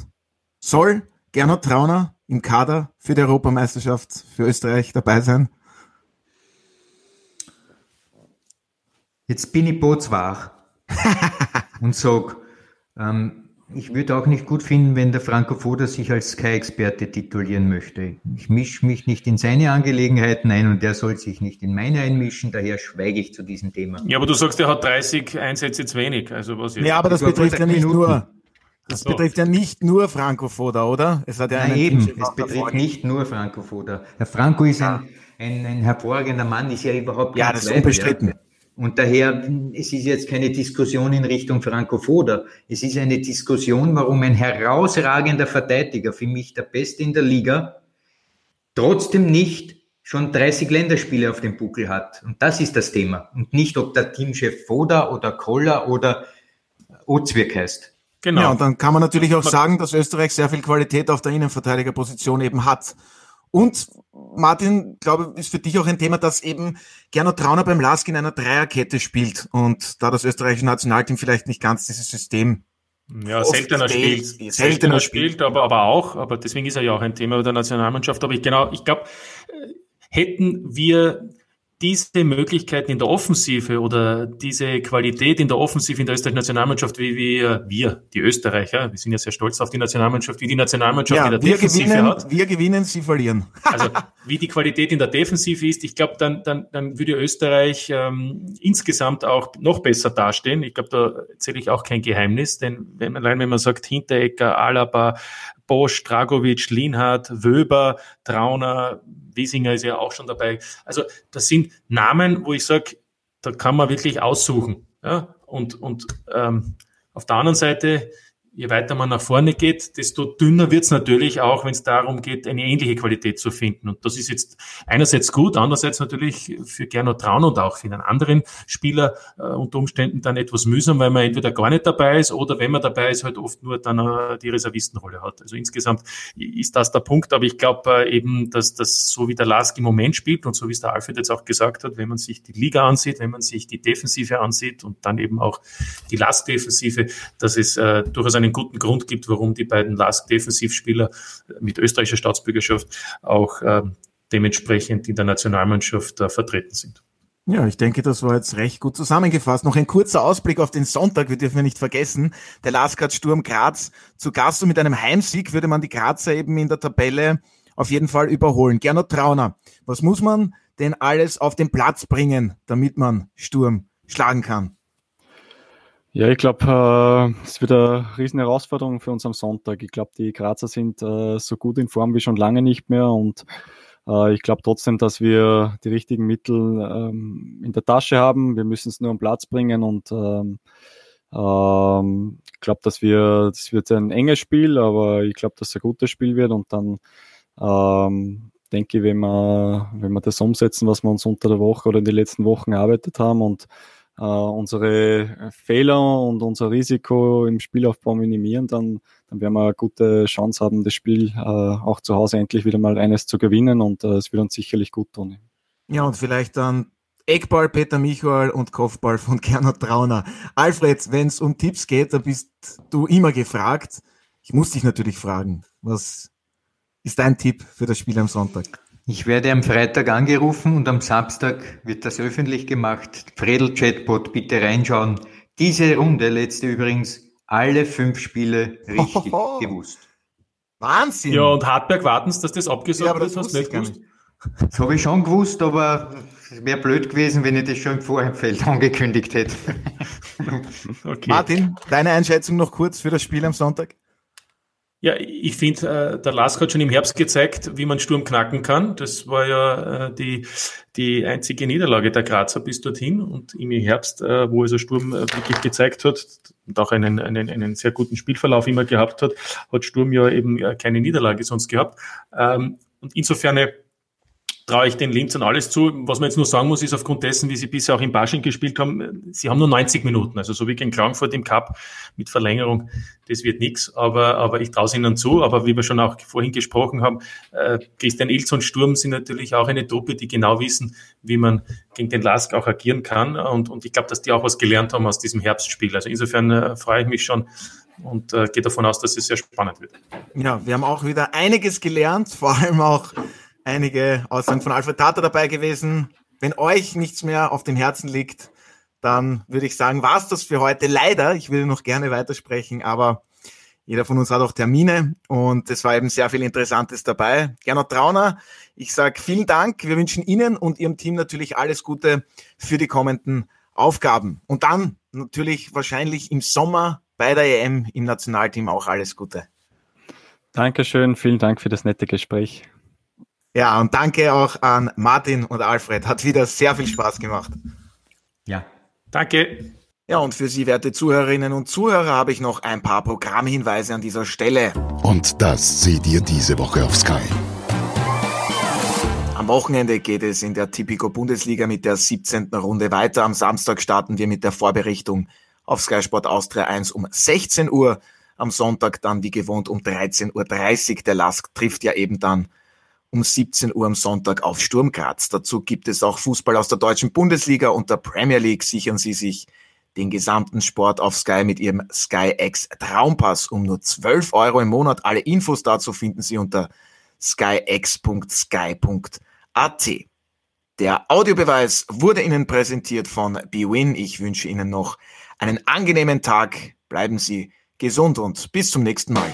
soll Gernot Trauner im Kader für die Europameisterschaft für Österreich dabei sein? Jetzt bin ich bootswach und sag, ähm, ich würde auch nicht gut finden, wenn der Franco Foda sich als Sky-Experte titulieren möchte. Ich mische mich nicht in seine Angelegenheiten ein und er soll sich nicht in meine einmischen, daher schweige ich zu diesem Thema. Ja, aber du sagst, er hat 30 Einsätze zu wenig. Also was jetzt? Ja, aber das betrifft ja nicht Minuten. nur. Das so. betrifft ja nicht nur Franco Foda, oder? Es hat ja Nein, eben, es betrifft nicht nur Franco Foda. Herr Franco ist ja. ein, ein, ein, hervorragender Mann, ist ja überhaupt Ja, das ist unbestritten. Ja. Und daher, es ist jetzt keine Diskussion in Richtung Franco Foda. Es ist eine Diskussion, warum ein herausragender Verteidiger, für mich der Beste in der Liga, trotzdem nicht schon 30 Länderspiele auf dem Buckel hat. Und das ist das Thema. Und nicht, ob der Teamchef Foda oder Koller oder Ozwirk heißt. Genau. Ja, und dann kann man natürlich auch sagen, dass Österreich sehr viel Qualität auf der Innenverteidigerposition eben hat. Und Martin, glaube ist für dich auch ein Thema, dass eben Gernot Trauner beim Lask in einer Dreierkette spielt und da das österreichische Nationalteam vielleicht nicht ganz dieses System ja, seltener spielt, seltener, seltener spielt, aber, aber auch, aber deswegen ist er ja auch ein Thema der Nationalmannschaft. Aber ich genau, ich glaube, hätten wir diese Möglichkeiten in der Offensive oder diese Qualität in der Offensive in der österreichischen Nationalmannschaft, wie wir, wir, die Österreicher, wir sind ja sehr stolz auf die Nationalmannschaft, wie die Nationalmannschaft ja, in der wir Defensive gewinnen, hat. Wir gewinnen, sie verlieren. also wie die Qualität in der Defensive ist, ich glaube, dann, dann, dann würde Österreich ähm, insgesamt auch noch besser dastehen. Ich glaube, da erzähle ich auch kein Geheimnis, denn wenn man, allein wenn man sagt, Hinterecker, Alaba, Bosch, Dragovic, Lienhardt, Wöber, Trauner, Wiesinger ist ja auch schon dabei. Also das sind Namen, wo ich sage, da kann man wirklich aussuchen. Ja? Und, und ähm, auf der anderen Seite je weiter man nach vorne geht, desto dünner wird es natürlich auch, wenn es darum geht, eine ähnliche Qualität zu finden. Und das ist jetzt einerseits gut, andererseits natürlich für Gernot Traun und auch für einen anderen Spieler äh, unter Umständen dann etwas mühsam, weil man entweder gar nicht dabei ist oder wenn man dabei ist, halt oft nur dann äh, die Reservistenrolle hat. Also insgesamt ist das der Punkt, aber ich glaube äh, eben, dass das so wie der Lask im Moment spielt und so wie es der Alfred jetzt auch gesagt hat, wenn man sich die Liga ansieht, wenn man sich die Defensive ansieht und dann eben auch die Lask-Defensive, dass es äh, durchaus eine einen guten Grund gibt, warum die beiden Lask-Defensivspieler mit österreichischer Staatsbürgerschaft auch äh, dementsprechend in der Nationalmannschaft äh, vertreten sind. Ja, ich denke, das war jetzt recht gut zusammengefasst. Noch ein kurzer Ausblick auf den Sonntag, wir dürfen nicht vergessen. Der Laskart Sturm Graz zu Gast und mit einem Heimsieg würde man die Grazer eben in der Tabelle auf jeden Fall überholen. Gernot Trauner, was muss man denn alles auf den Platz bringen, damit man Sturm schlagen kann? Ja, ich glaube, äh, es wird eine riesen Herausforderung für uns am Sonntag. Ich glaube, die Grazer sind äh, so gut in Form wie schon lange nicht mehr und äh, ich glaube trotzdem, dass wir die richtigen Mittel ähm, in der Tasche haben. Wir müssen es nur am Platz bringen und ähm, ähm, ich glaube, dass wir, das wird ein enges Spiel, aber ich glaube, dass es ein gutes Spiel wird und dann ähm, denke ich, wenn wir, wenn wir das umsetzen, was wir uns unter der Woche oder in den letzten Wochen erarbeitet haben und äh, unsere Fehler und unser Risiko im Spielaufbau minimieren, dann, dann werden wir eine gute Chance haben, das Spiel äh, auch zu Hause endlich wieder mal eines zu gewinnen und äh, es wird uns sicherlich gut tun. Ja, und vielleicht dann Eckball Peter Michael und Kopfball von Gernot Trauner. Alfred, wenn es um Tipps geht, dann bist du immer gefragt. Ich muss dich natürlich fragen, was ist dein Tipp für das Spiel am Sonntag? Ich werde am Freitag angerufen und am Samstag wird das öffentlich gemacht. Fredel Chatbot, bitte reinschauen. Diese Runde, letzte übrigens, alle fünf Spiele richtig Ohoho. gewusst. Wahnsinn! Ja, und Hartberg warten dass das abgesagt ja, aber das hast du nicht gewusst. Das habe ich schon gewusst, aber es wäre blöd gewesen, wenn ich das schon im Vorfeld angekündigt hätte. okay. Martin, deine Einschätzung noch kurz für das Spiel am Sonntag? Ja, ich finde, äh, der Lask hat schon im Herbst gezeigt, wie man Sturm knacken kann. Das war ja äh, die, die einzige Niederlage der Grazer bis dorthin. Und im Herbst, äh, wo also Sturm äh, wirklich gezeigt hat und auch einen, einen, einen sehr guten Spielverlauf immer gehabt hat, hat Sturm ja eben äh, keine Niederlage sonst gehabt. Ähm, und insofern traue ich den Linzern alles zu. Was man jetzt nur sagen muss, ist aufgrund dessen, wie sie bisher auch in Basching gespielt haben, sie haben nur 90 Minuten. Also so wie gegen Klagenfurt im Cup mit Verlängerung, das wird nichts. Aber, aber ich traue es ihnen zu. Aber wie wir schon auch vorhin gesprochen haben, äh, Christian Ilz und Sturm sind natürlich auch eine Truppe, die genau wissen, wie man gegen den Lask auch agieren kann. Und, und ich glaube, dass die auch was gelernt haben aus diesem Herbstspiel. Also insofern äh, freue ich mich schon und äh, gehe davon aus, dass es sehr spannend wird. Ja, wir haben auch wieder einiges gelernt, vor allem auch einige Aussagen von Alfred Tata dabei gewesen. Wenn euch nichts mehr auf dem Herzen liegt, dann würde ich sagen, war's das für heute. Leider, ich würde noch gerne weitersprechen, aber jeder von uns hat auch Termine und es war eben sehr viel Interessantes dabei. Gernot Trauner, ich sage vielen Dank. Wir wünschen Ihnen und Ihrem Team natürlich alles Gute für die kommenden Aufgaben. Und dann natürlich wahrscheinlich im Sommer bei der EM im Nationalteam auch alles Gute. Dankeschön, vielen Dank für das nette Gespräch. Ja, und danke auch an Martin und Alfred. Hat wieder sehr viel Spaß gemacht. Ja. Danke. Ja, und für Sie, werte Zuhörerinnen und Zuhörer, habe ich noch ein paar Programmhinweise an dieser Stelle. Und das seht ihr diese Woche auf Sky. Am Wochenende geht es in der Tipico Bundesliga mit der 17. Runde weiter. Am Samstag starten wir mit der Vorberichtung auf Sky Sport Austria 1 um 16 Uhr. Am Sonntag dann wie gewohnt um 13.30 Uhr. Der Lask trifft ja eben dann um 17 Uhr am Sonntag auf Sturm Graz. Dazu gibt es auch Fußball aus der deutschen Bundesliga und der Premier League. Sichern Sie sich den gesamten Sport auf Sky mit Ihrem Sky X Traumpass um nur 12 Euro im Monat. Alle Infos dazu finden Sie unter skyx.sky.at. Der Audiobeweis wurde Ihnen präsentiert von BWin. Ich wünsche Ihnen noch einen angenehmen Tag. Bleiben Sie gesund und bis zum nächsten Mal.